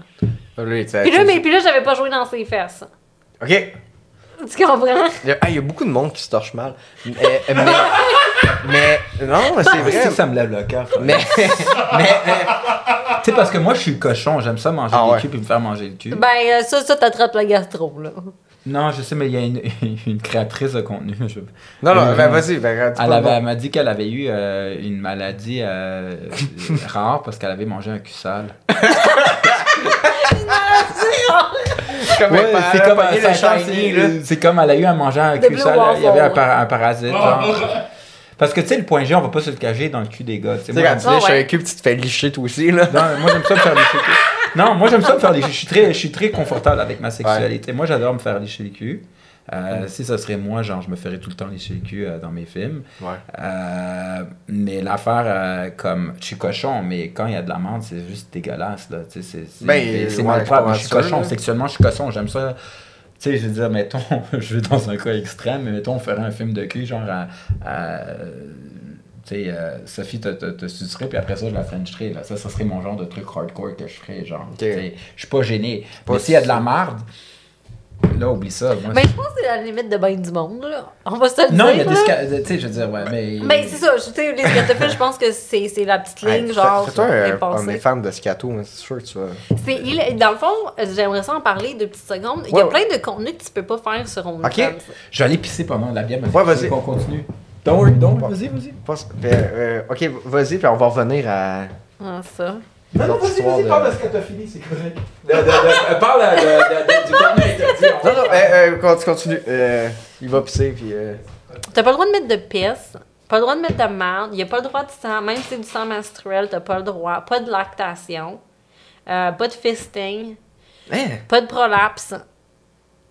Lui, tu- Puis là, mais, puis là j'avais pas joué dans ses fesses. Ok. Tu comprends? Il y, a, ah, il y a beaucoup de monde qui se torche mal. Mais, mais, mais- non, mais c'est C'est vrai que ça me lève le cœur. Mais, même. mais, euh, Tu sais, parce que moi, je suis le cochon, j'aime ça manger Ah des ouais. culs puis me faire manger le cul. Ben, euh, ça, ça t'attrape la gastro, là. Non, je sais, mais il y a une, une créatrice de contenu. je- non, non, Euh, ben, vas-y. Ben, tu Elle, avait- elle m'a dit qu'elle avait eu euh, une maladie euh, rare parce qu'elle avait mangé un cul sale. comme Ouais, elle c'est comme le c'est- là. C'est comme elle a eu à manger un cul sale. Il y avait un, Waffle. par- un parasite. genre. Parce que tu sais, le point G, on va pas se le cacher dans le cul des gars. tu sais. Quand tu lèches un cul, tu te fais licher toi aussi, là. Non, moi j'aime ça me faire cul. Non, moi j'aime ça me faire lécher. Je suis très, je suis très confortable avec ma sexualité. Moi j'adore me faire lécher le cul. Euh, Si ça serait moi, genre je me ferais tout le temps lécher le cul euh, dans mes films. Ouais. Euh, mais l'affaire, euh, comme je suis cochon, mais quand il y a de la menthe, c'est juste dégueulasse. Là. Tu sais, C'est c'est- Ben, c'est ouais, mal je suis cochon. là. Sexuellement, je suis cochon. J'aime ça. Tu sais, je veux dire, mettons, je vais dans un cas extrême, mais mettons, on ferait un film de cul, genre à. à, tu sais, euh, Sophie te, te, te sucerait, puis après ça, je la frencherais. Là. Ça, ça serait mon genre de truc hardcore que je ferais. Genre, Ok. tu sais, je suis pas gêné. Pas mais s'il y a de la marde, là, oublie ça. Moi, Mais je pense que c'est la limite de bien du monde, là. On va se le non, dire. il y a des. Tu sais, je veux dire, ouais, mais. Ben, c'est ça. Je sais, les scatophiles, je pense que c'est c'est la petite ligne, Hey, genre. Fais-toi un, dépassée. un des fans de scato, c'est sûr que tu vas. C'est il- Dans le fond, euh, j'aimerais ça en parler deux petites secondes. Il y a Ouais, plein de contenus que tu peux pas faire sur OnlyFans. Ok. Je vais aller pisser pendant la bière. mais Ouais, vas-y. qu'on continue. Don't worry, don't vas-y, vas-y. Ben, euh, ok, vas-y, puis on va revenir à. Ah, ça. Non, non, vas-y, vas-y, parle de scatophilie, c'est correct. parle de, de- de- du contenu interdit. Non, non, euh, euh, conti- continue. Euh, il va pisser, puis. Euh... T'as pas le droit de mettre de pisse, pas le droit de mettre de merde, y a pas le droit de sang, même si c'est du sang menstruel, t'as pas le droit. Pas de lactation, euh, pas de fisting, Hein? pas de prolapse.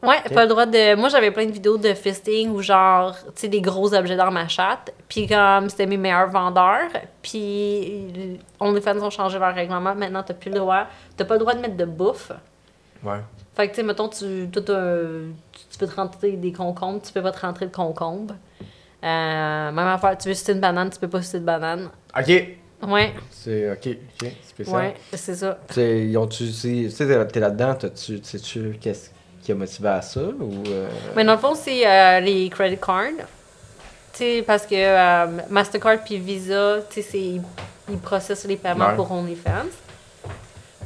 Ouais, pas le droit de. Moi, j'avais plein de vidéos de fisting ou genre, tu sais, des gros objets dans ma chatte. Puis comme c'était mes meilleurs vendeurs. Puis OnlyFans ont changé leur règlement. Maintenant, t'as plus le droit. T'as pas le droit de mettre de bouffe. Ouais. Fait que, tu sais, mettons, tu, tu, peux te rentrer des concombres, tu peux pas te rentrer de concombre. Euh, même affaire, tu veux sucer une banane, tu peux pas sucer de banane. Ok. Ouais, C'est ok, ok, spécial. ouais, c'est ça. Tu sais, ils ont-tu. Tu sais, t'es là-dedans, t'as-tu. Sais-tu qu'est-ce qui a motivé à ça ou. euh, Mais dans le fond, c'est euh, les credit cards. Parce que euh, Mastercard puis Visa, ils, ils processent les paiements Ouais. pour OnlyFans.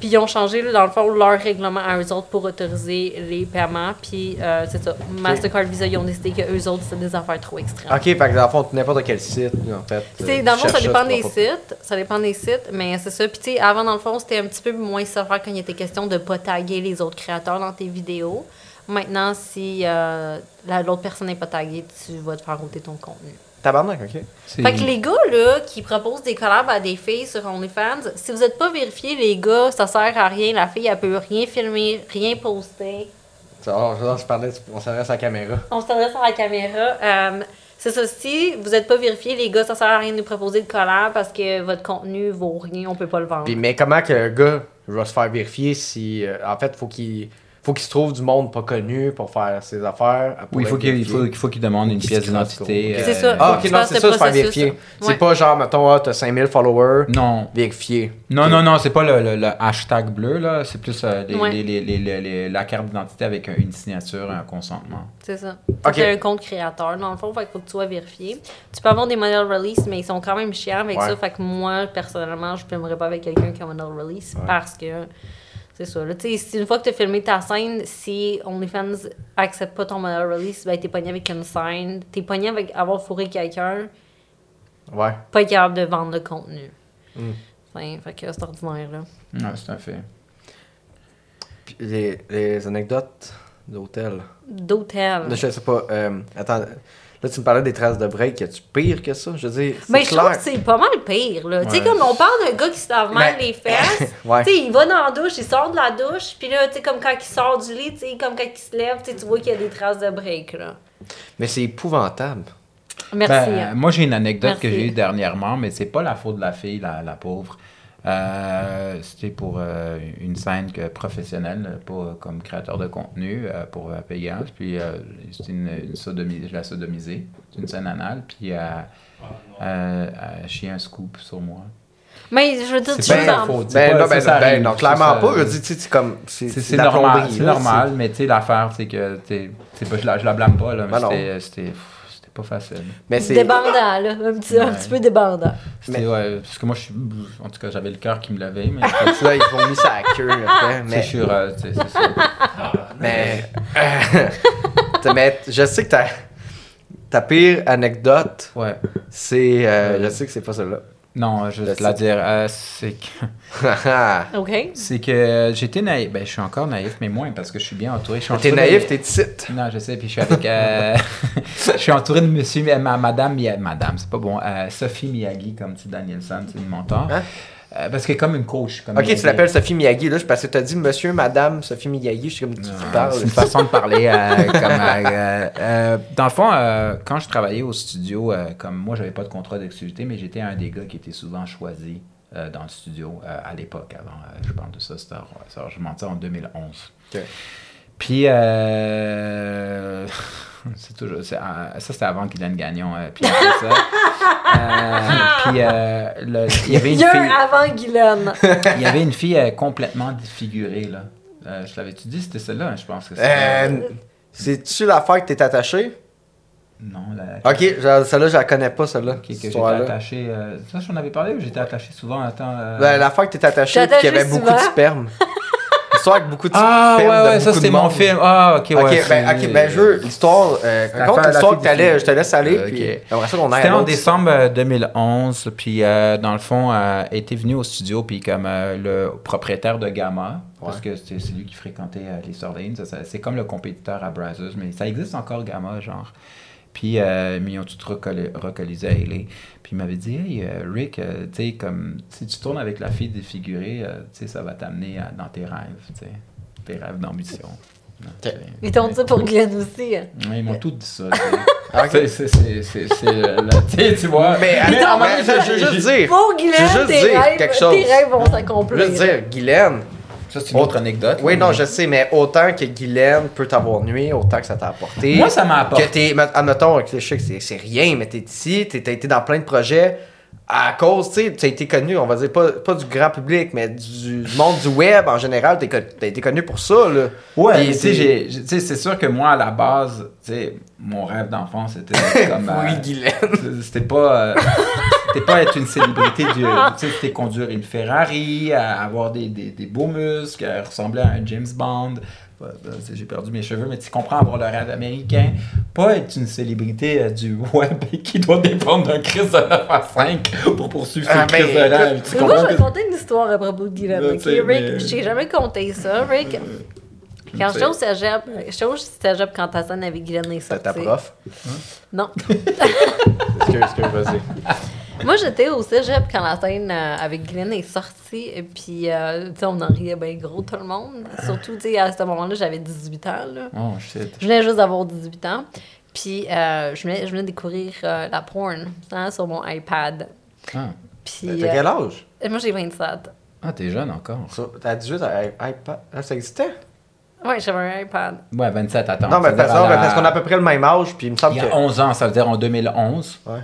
Puis ils ont changé, là, dans le fond, leur règlement à eux autres pour autoriser les paiements. Puis euh, c'est ça. Mastercard Visa, ils ont décidé que eux autres, c'était des affaires trop extrêmes. Ok, fait que dans le fond, n'importe quel site, en fait. C'est, euh, dans le fond, ça dépend des pas- sites. Ça dépend des sites, mais c'est ça. Puis, tu sais, avant, dans le fond, c'était un petit peu moins sévère quand il était question de pas taguer les autres créateurs dans tes vidéos. Maintenant, si euh, la- l'autre personne n'est pas taguée, tu vas te faire ôter ton contenu. Tabarnak, ok. Fait que les gars, là, qui proposent des collabs à des filles sur OnlyFans, si vous n'êtes pas vérifiés, les gars, ça sert à rien. La fille, elle peut rien filmer, rien poster. Ça, on, on se parlait, on s'adresse à la caméra. On s'adresse à la caméra. Euh, c'est ça, si vous n'êtes pas vérifiés, les gars, ça sert à rien de nous proposer de collab parce que votre contenu vaut rien, on peut pas le vendre. Puis, mais comment que le gars va se faire vérifier si. euh, en fait, faut qu'il faut qu'il se trouve du monde pas connu pour faire ses affaires. Oui, il faut qu'il il faut, il faut qu'il demande une pièce d'identité. quoi. C'est euh, ça. Ah, Faut ok, que non, c'est ça, faire processus. vérifier. Ouais. C'est pas genre, mettons, ah, t'as 5000 followers, Non. vérifier. Non, non, non, c'est pas le, le- le hashtag bleu, là. C'est plus euh, les- Ouais. les- les- les- les- les- la carte d'identité avec euh, une signature, un consentement. C'est ça. Ok. C'est un compte créateur, dans le fond, fait qu'il faut que tu sois vérifié. Tu peux avoir des modèles release, mais ils sont quand même chiants avec Ouais. ça. Fait que moi, personnellement, je filmerais pas avec quelqu'un qui a un modèle release parce que c'est ça. Là, si une fois que tu as filmé ta scène, si OnlyFans accepte pas ton modèle release, ben t'es pogné avec une scène, t'es pogné avec avoir fourré quelqu'un, Ouais. pas capable de vendre le contenu. Mm. Enfin, fait que c'est ordinaire, là. Ouais, c'est un fait. Puis les, les anecdotes d'hôtel? D'hôtel. Je sais pas. euh, attends. Là, tu me parlais des traces de break. Y a-tu pire que ça? Je veux dire, c'est Mais Ben, je trouve que c'est pas mal pire, là. Tu sais, comme on parle d'un gars qui se lave mal Ben, les fesses. Ouais. Tu sais, il va dans la douche, il sort de la douche, puis là, tu sais, comme quand il sort du lit, tu sais, comme quand il se lève, tu vois qu'il y a des traces de break, là. Mais c'est épouvantable. Merci. Ben, hein. moi, j'ai une anecdote que j'ai eue dernièrement, mais c'est pas la faute de la fille, la, la pauvre. Euh, C'était pour euh, une scène que, professionnelle, pas euh, comme créateur de contenu, euh, pour euh, payage. Puis euh, c'était une, une sodomie, je l'ai sodomisée. C'est une scène anale. Puis euh, euh, elle a chié un scoop sur moi. Mais je veux dire, tu en- Ben, pas- non, ben, ça, ben, arrive. non, clairement ça- pas. Je dis, tu sais, c'est comme. C'est la normal, c'est normal, mais tu sais, l'affaire, c'est que, t'es- c'est pas, je, la, je la blâme pas, là, mais Ben c'était pas facile. Mais c'est. débandant, là. Un petit, un petit peu débandant. Mais- ouais, parce que moi, je suis, en tout cas, j'avais le cœur qui me levait, mais Là, ils vont mis sa queue, après. mais, Mais. je suis, euh, tu sais, c'est ça. Mais. Mais je sais que ta, ta pire anecdote, Ouais. c'est. euh, je sais que c'est pas celle-là. Non, je vais Je te la dire. euh, c'est que, OK? c'est que j'étais naïf. Ben, je suis encore naïf, mais moins parce que je suis bien entouré. Je suis T'es entouré- naïf, t'es petite. Non, je sais, puis je suis avec. euh, je suis entouré de monsieur, euh, ma, madame, Mia- madame, c'est pas bon, euh, Sophie Miyagi, comme tu Danielson, c'est une mentor. Hein? Euh, parce que comme une coach. Comme Ok, tu l'appelles Sophie Miyagi, là, parce que t'as dit monsieur, madame, Sophie Miyagi, je suis comme, tu Non, parles. C'est une façon de parler. euh, comme, euh, euh, dans le fond, euh, quand je travaillais au studio, euh, comme moi, j'avais pas de contrat d'exclusivité, mais j'étais un des gars qui était souvent choisi euh, dans le studio euh, à l'époque. Avant, euh, je parle de ça, c'était je mentais en 2011. Ok. Puis, euh, c'est toujours, c'est, euh, ça c'était avant Guylaine Gagnon. euh, puis après ça, euh, puis euh, le- il y avait une fille. avant Guylaine. Il y avait une fille euh, complètement défigurée, là. Euh, je l'avais-tu dit, c'était celle-là, hein, je pense que c'était. Euh, C'est-tu l'affaire que t'es attaché? Non, la. Ok, je- celle-là, je la connais pas, celle-là. Ok, que cette j'étais attaché. euh, Ça, j'en avais parlé ou j'étais attaché souvent Attends. euh, Ben, l'affaire que t'es attaché, puis qu'il y avait beaucoup de sperme. L'histoire avec beaucoup de Ah, ouais, ouais, ça c'était mon film. Ah, ok, ouais. Ok, ben, c'est- ok, ben, je veux l'histoire. Euh, raconte l'histoire que t'allais, je te laisse aller, puis après ça, on aille C'était en décembre euh, 2011, puis euh, dans le fond, euh, elle était venu au studio, puis comme euh, le propriétaire de Gamma, parce que c'est lui qui fréquentait euh, les Sordines, c'est comme le compétiteur à Brazzers, mais ça existe encore Gamma, genre. Puis euh, mais ils ont tout relocalisé à il m'avait dit, hey euh, Rick, euh, tu sais, comme si tu tournes avec la fille défigurée, euh, tu sais, ça va t'amener dans tes rêves, tu sais, tes rêves d'ambition. Ils t'ont dit pour Guylaine aussi. hein. Ouais, ils m'ont tout dit ça. C'est- tu vois. Mais attends, je je veux juste dire. Pour Je Guylaine, juste tes dire rêves, quelque chose. tes rêves vont Je s'accomplir. veux dire, Guylaine, Ça, c'est une autre anecdote. oui, non, je sais, mais autant que Guylaine peut t'avoir nuit, autant que ça t'a apporté. Moi, ça m'a apporté. Que t'es, met- admettons, que je sais que c'est, c'est rien, mais t'es ici, t'es, t'as été dans plein de projets à cause, tu sais, t'as été connu, on va dire, pas, pas du grand public, mais du, du monde du web en général, con- t'as été connu pour ça, là. Ouais, tu c'est- sais, tu c'est sûr que moi, à la base, tu sais, mon rêve d'enfant, c'était comme. Oui, euh, c'était pas. euh, T'es pas être une célébrité du. Tu sais, t'es conduire une Ferrari, à avoir des, des, des beaux muscles, à ressembler à un James Bond. Ben, J'ai perdu mes cheveux, mais tu comprends avoir le rêve américain. Pas être une célébrité euh, du web qui doit dépendre d'un crise de 9 à 5 pour poursuivre son Ah, ben, crise de rêve. Tu Mais moi, comprends je vais que- te conter une histoire à propos de Guylaine. Là, ok? tu sais, Rick, mais- je t'ai jamais conté ça, Rick. Quand sais. j'étais au cégep, j'étais au cégep quand ta scène avec Guylaine est sortie. ta prof? Non. Excuse, excuse, vas-y. Moi, j'étais au cégep quand la scène euh, avec Guylaine est sortie. Et puis, euh, tu sais, on en riait bien gros, tout le monde. Surtout, tu sais, à ce moment-là, j'avais 18 ans. Là. Oh shit. Je venais juste d'avoir 18 ans. Puis, euh, je, venais, je venais découvrir euh, la porn hein, sur mon iPad. Ah, Puis, T'as quel âge? moi, j'ai 27. Ah, t'es jeune encore. T'as 18 à iPad? Ah, ça existait? Ouais, j'avais un iPad. Ouais, 27, attends. non, mais parce qu'on a à peu près le même âge, puis il me semble Il y a que. 11 ans, ça veut dire en 2011. Ouais.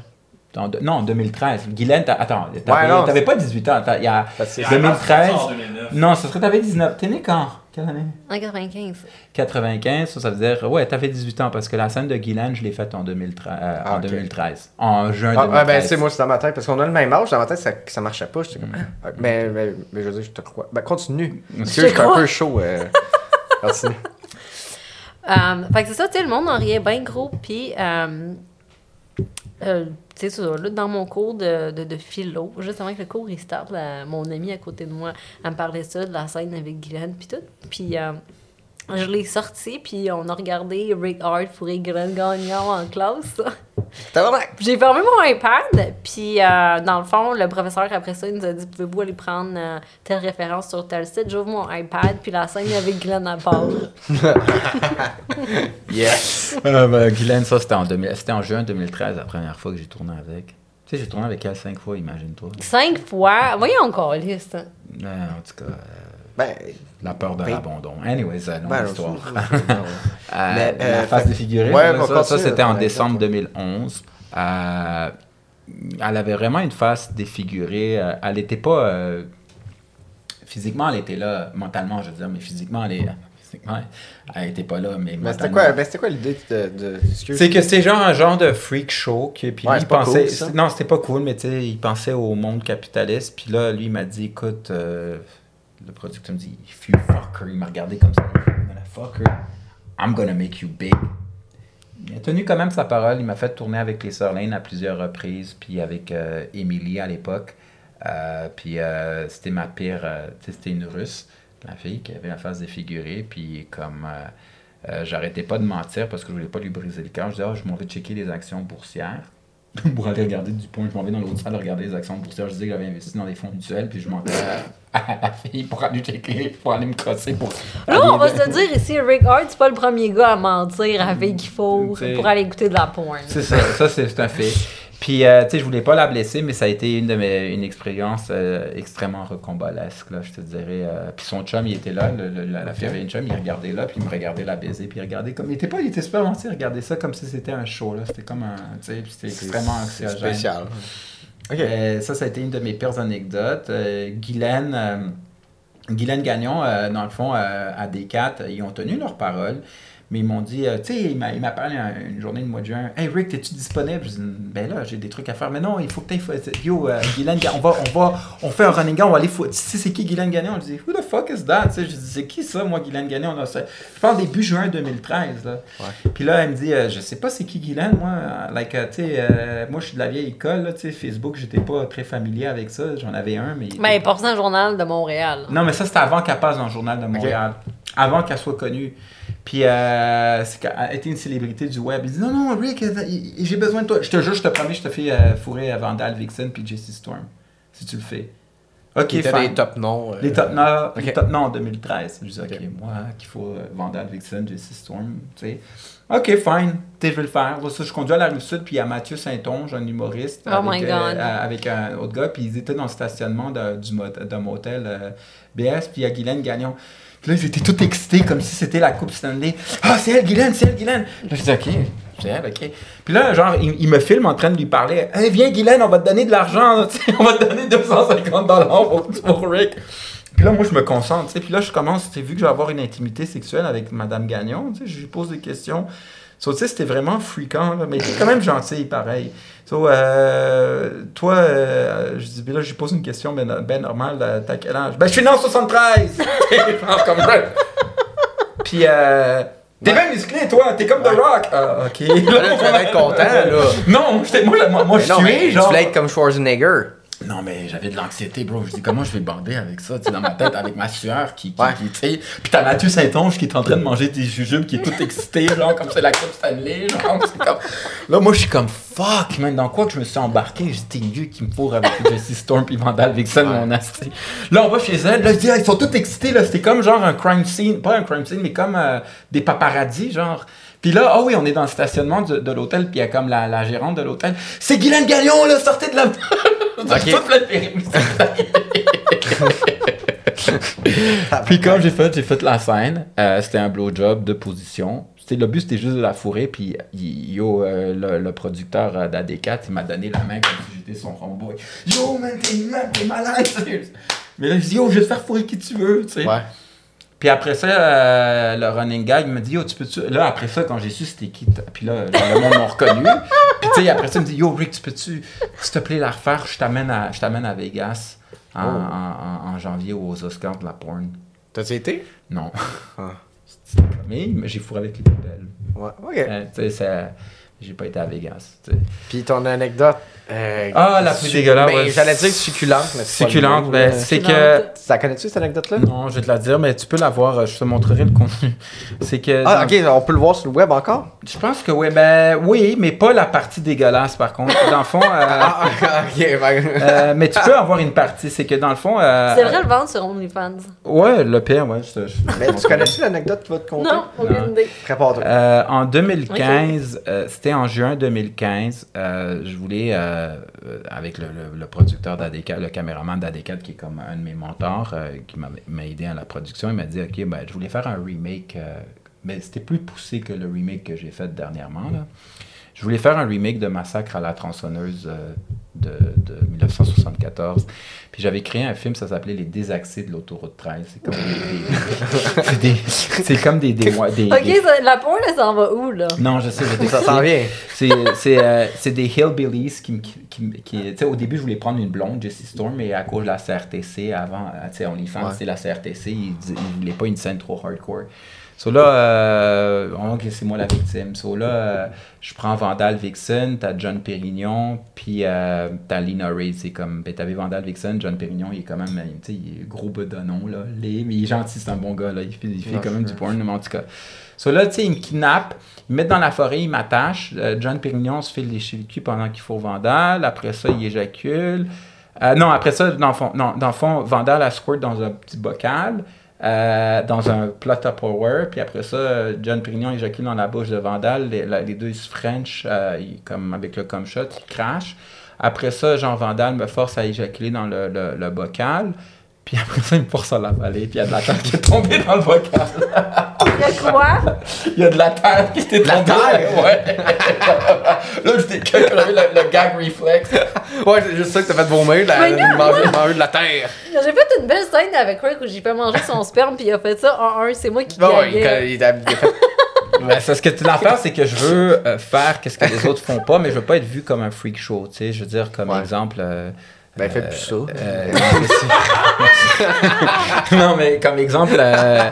En non, en 2013. Guylaine, t'as- attends, t'avais Ouais, pas 18 ans. Il y a Parce que- 2013. En 2009. Non, ça serait t'avais 19. T'es né quand? Quelle année? En 95. 95, ça, ça veut dire. Ouais, t'avais 18 ans parce que la scène de Guylaine, je l'ai faite en, 2013, euh, Ah, en ok. 2013. En juin Ah, 2013. ah, ben, c'est moi, c'est dans ma tête, parce qu'on a le même âge, dans ma tête, ça, ça marchait pas. J'étais comme. Ah, Mais, mais, mais je veux dire, je te crois. Ben, continue. Parce que suis un peu chaud. Euh... continue. Euh, fait que c'est ça, tu sais, le monde en riait bien gros. Puis, euh, euh, sais, dans mon cours de, de, de philo, juste avant que le cours il start, mon ami à côté de moi, elle me parlait ça, de la scène avec Guylaine, puis tout. Puis, euh, je l'ai sorti, puis on a regardé Rick Hart fourrer Guylaine Gagnon en classe. T'as vraiment. J'ai fermé mon iPad, puis euh, dans le fond, le professeur, après ça, il nous a dit Pouvez-vous aller prendre euh, telle référence sur tel site? J'ouvre mon iPad, puis la scène avec Glenn à part. Yes! Euh, ben, Guylaine, ça, c'était en, 2000 c'était en juin 2013, la première fois que j'ai tourné avec. Tu sais, j'ai tourné avec elle cinq fois, imagine-toi. Cinq fois? Voyons encore, liste. Euh, en tout cas, euh, Ben. la peur de Ben- l'abandon. Anyways, euh, longue ben, histoire. Euh, Mais, la euh, phase défigurée, Ouais, ça, c'était en décembre exact. 2011. Euh, elle avait vraiment une face défigurée. Euh, Elle n'était pas. euh, physiquement, elle était là. Mentalement, je veux dire, mais physiquement, elle est. physiquement, elle n'était pas là. Mais, Mais c'était quoi, ben, c'était quoi l'idée de. de... c'est que c'était genre un genre de freak show. Que, puis Ouais, lui, il pas pensait, cool. Non, c'était pas cool, mais tu sais, il pensait au monde capitaliste. Puis là, lui, il m'a dit écoute, euh, le producteur me dit if you fucker, il m'a regardé comme ça. Motherfucker, I'm gonna make you big. Il a tenu quand même sa parole. Il m'a fait tourner avec les Sœurs à plusieurs reprises, puis avec euh, Emily à l'époque. Euh, puis euh, c'était ma pire. euh, c'était une russe, la fille, qui avait la face défigurée. Puis comme. j'arrêtais pas de mentir parce que je voulais pas lui briser le cœur. Je disais, Ah, je m'en vais checker les actions boursières. pour aller regarder du point. Je m'en vais dans l'autre salle regarder les actions boursières. Je disais que j'avais investi dans des fonds mutuels, puis je mentais à, la fille pour aller checker, pour aller me crosser. Pour Là, on va se dire ici, Rick Hart, c'est pas le premier gars à mentir à la fille qu'il faut T'sais. pour aller écouter de la porn. C'est ça, ça c'est un fait. Puis, euh, tu sais, je voulais pas la blesser, mais ça a été une de mes une expérience euh, extrêmement recombalesque, là, je te dirais. euh. Puis son chum, il était là, le, le- la, la fille avait une chum, il regardait là, puis il me regardait la baiser, puis il regardait comme... Il était pas, il était super gentil, il regardait ça comme si c'était un show, là. C'était comme un... Tu sais, puis c'était extrêmement anxiogène. spécial. Ok. Euh, ça, ça a été une de mes pires anecdotes. Euh, Guylaine, euh, Guylaine Gagnon, euh, dans le fond, à D4, ils ont tenu leur parole. Mais ils m'ont dit, euh, tu sais, il m'a il m'a parlé un- une journée de mois de juin. Hey Rick, es-tu disponible? Je dis, ben là, j'ai des trucs à faire. Mais non, il faut que tu Yo, euh, Guylaine, on va, on va, on fait un running gun, on va aller fou. Tu sais, c'est qui Guylaine Gagnon? Je dis, who the fuck is that? Tu sais, je dis, c'est qui ça, moi, Guylaine Gagnon? Là, je parle début juin 2013. Là. Puis là, elle me dit, euh, je sais pas c'est qui Guylaine, moi. Like, euh, tu sais, euh, moi, je suis de la vieille école, là, tu sais, Facebook, j'étais pas très familier avec ça. J'en avais un, mais. Mais elle porte un journal de Montréal. Non, mais ça, c'était avant qu'elle passe dans le Journal de Montréal. Avant qu'elle soit connue. Puis, euh, c'est qu'elle était une célébrité du web. Il dit Non, non, Rick, euh, j'ai besoin de toi. Je te jure, je te promets, je te fais euh, fourrer à Vandal, Vixen puis Jesse Storm. Si tu le fais. Ok, fine. des top noms. euh, Les top noms, les top noms en 2013. Je dis, ok, Ok. moi, qu'il faut euh, Vandal, Vixen, Jesse Storm, tu sais. Ok, fine, je vais le faire. Là, ça, je conduis à la rue Sud, puis il y a Mathieu Saint-Onge, un humoriste, Oh my avec, God. euh, avec un autre gars, puis ils étaient dans le stationnement de- du mot- d'un motel euh, BS, puis il y a Guylaine Gagnon. Puis là, ils étaient tout excités, comme si c'était la Coupe Stanley. Ah, c'est elle, Guylaine, c'est elle, Guylaine. Là, je dis, ok, c'est elle, ok. Puis là, genre, il, me filme en train de lui parler. Hey, viens, Guylaine, on va te donner de l'argent, on va te donner 250 pour, pour Rick. Puis là, moi, je me concentre. Puis là, je commence, vu que je vais avoir une intimité sexuelle avec Madame Gagnon, je lui pose des questions. So, tu sais, c'était vraiment fréquent, mais t'es quand même gentil, pareil. So, euh, toi, euh, je dis, ben là, je pose une question ben, ben normale, t'as quel âge? Ben, je suis né en 73! Genre comme ça. Puis, euh, t'es bien musclé, toi, t'es comme The Rock. Ah, ok. Là, tu devais être content, là. Non, moi, moi, moi, Mais je non, suis, tu voulais être comme Schwarzenegger. Non, mais j'avais de l'anxiété, bro. Je dis, comment je vais bander avec ça, tu sais, dans ma tête, avec ma sueur qui, qui, Ouais. qui, tu sais. Puis t'as Mathieu Saint-Onge qui est en train de manger des jujubes, qui est tout excité, genre, comme c'est la Coupe Stanley, genre. c'est comme... Là, moi, je suis comme, fuck, man, dans quoi que je me suis embarqué? J'étais mieux qui me fourre avec Jesse Storm puis Vandal Vixen, mon asti. Là, on va chez elle, là, je dis, ah, ils sont tous excités, là. C'était comme, genre, un crime scene, pas un crime scene, mais comme euh, des paparazzis, genre. Puis là, ah oui, on est dans le stationnement de, de l'hôtel, puis il y a comme la, la gérante de l'hôtel. C'est Guylaine Gagnon, là, sortez de la. Ok. Toute la période. Puis comme j'ai fait, j'ai fait la scène, euh, c'était un blowjob de position. Le but c'était juste de la fourrer, puis il- yo, euh, le, le producteur euh, d'AD4, il m'a donné la main comme si j'étais son homeboy. Yo man, t'es malade. Mais là, je dis, yo, je vais te faire fourrer qui tu veux, tu sais. Ouais. Puis après ça, euh, le running gag il me dit, yo, tu peux-tu. Là, après ça, quand j'ai su c'était qui, puis là, genre, le monde m'a reconnu. Puis tu sais, après ça, il me dit, yo, Rick, tu peux-tu, s'il te plaît, la refaire, je t'amène à, je t'amène à Vegas en, Oh. en- en- en janvier aux Oscars de la porn. T'as-tu été? Non. Ah. Mais mais j'ai fourré avec les plus belles. Ouais. Ok. Euh, tu sais, j'ai pas été à Vegas. Puis ton anecdote. euh, Ah, la plus dégueulasse, Ben, ouais. J'allais dire succulente, mais c'est Succulente, mot, ben, c'est que. Ça connais-tu cette anecdote-là? Non, je vais te la dire, mais tu peux la voir, euh, je te montrerai le contenu. C'est que. Ah, ok, on peut le voir sur le web encore? Je pense que oui, ben oui, mais pas la partie dégueulasse par contre. Dans le fond, euh, Ah, ok, ben. euh, mais tu peux avoir une partie, c'est que dans le fond. euh, C'est vrai le vendre sur OnlyFans. Ouais, le pire, ouais. je te- je- Mais tu connais-tu l'anecdote qui va te compter? Non, aucune idée. Prépare-toi. Euh, en 2015, euh, c'était en juin 2015, euh, je voulais, euh, euh, avec le, producteur d'AD4, le caméraman d'AD4, qui est comme un de mes mentors, qui m'a aidé à la production, il m'a dit, OK, ben, je voulais faire un remake, mais c'était plus poussé que le remake que j'ai fait dernièrement. Là. Je voulais faire un remake de Massacre à la tronçonneuse euh, de, de 1974. Puis j'avais créé un film, ça s'appelait Les désaxés de l'autoroute 13. C'est comme des... des- c'est des- c'est comme des... des, des- Ok, des- ça- la porn, elle s'en va où, là? non, je sais, je Ça s'en vient. c'est, c'est, euh, c'est des hillbillies qui, me- qui, qui, qui- tu sais, au début, je voulais prendre une blonde, Jessie Storm, mais à cause de la CRTC, avant, euh, tu sais, OnlyFans, Ouais. c'est la CRTC, ils, ils voulaient pas une scène trop hardcore. So là, euh, ok, c'est moi la victime. So là, euh, je prends Vandal Vixen, t'as John Pérignon, puis euh, t'as Lina Ray. C'est comme, ben, t'avais Vandal Vixen, John Pérignon, il est quand même, tu sais, il est gros bedonnon, là, laid, mais il est gentil, c'est un bon gars, là. Il fait, il fait quand même du porn, mais en tout cas. So là, tu sais, il me kidnappe, il me met dans la forêt, il m'attache. Euh, John Pérignon se fait lécher le cul pendant qu'il faut Vandal. Après ça, il éjacule. Euh, non, après ça, dans le fond, non, dans le fond Vandal a squirt dans un petit bocal, euh, dans un plot Tupperware. Puis après ça, John Pérignon éjacule dans la bouche de Vandal. Les, deux, se French, euh, ils- comme avec le cum shot, ils crachent. Après ça, Jean Vandal me force à éjaculer dans le, le- le bocal. Puis après ça, il me force à l'avaler. Puis il y a de la terre qui est tombée dans le bocal. Il y a quoi? Il y a de la terre qui était la tombée. terre? Ouais. là, j'étais avait le, le gag reflex. Ouais, c'est juste ça que t'as fait vomir, la, Mais manger, manger de la terre. J'ai fait une belle scène avec Rick où j'ai fait manger son sperme, puis il a fait ça en un. C'est moi qui gagnais. il, il a il a fait. Ouais, c'est ce que tu l'affaire, c'est que je veux euh, faire qu'est-ce que les autres font pas, mais je veux pas être vu comme un freak show, tu sais. Je veux dire, comme Ouais. exemple. euh, Ben, faites plus ça. euh, non, mais comme exemple, euh,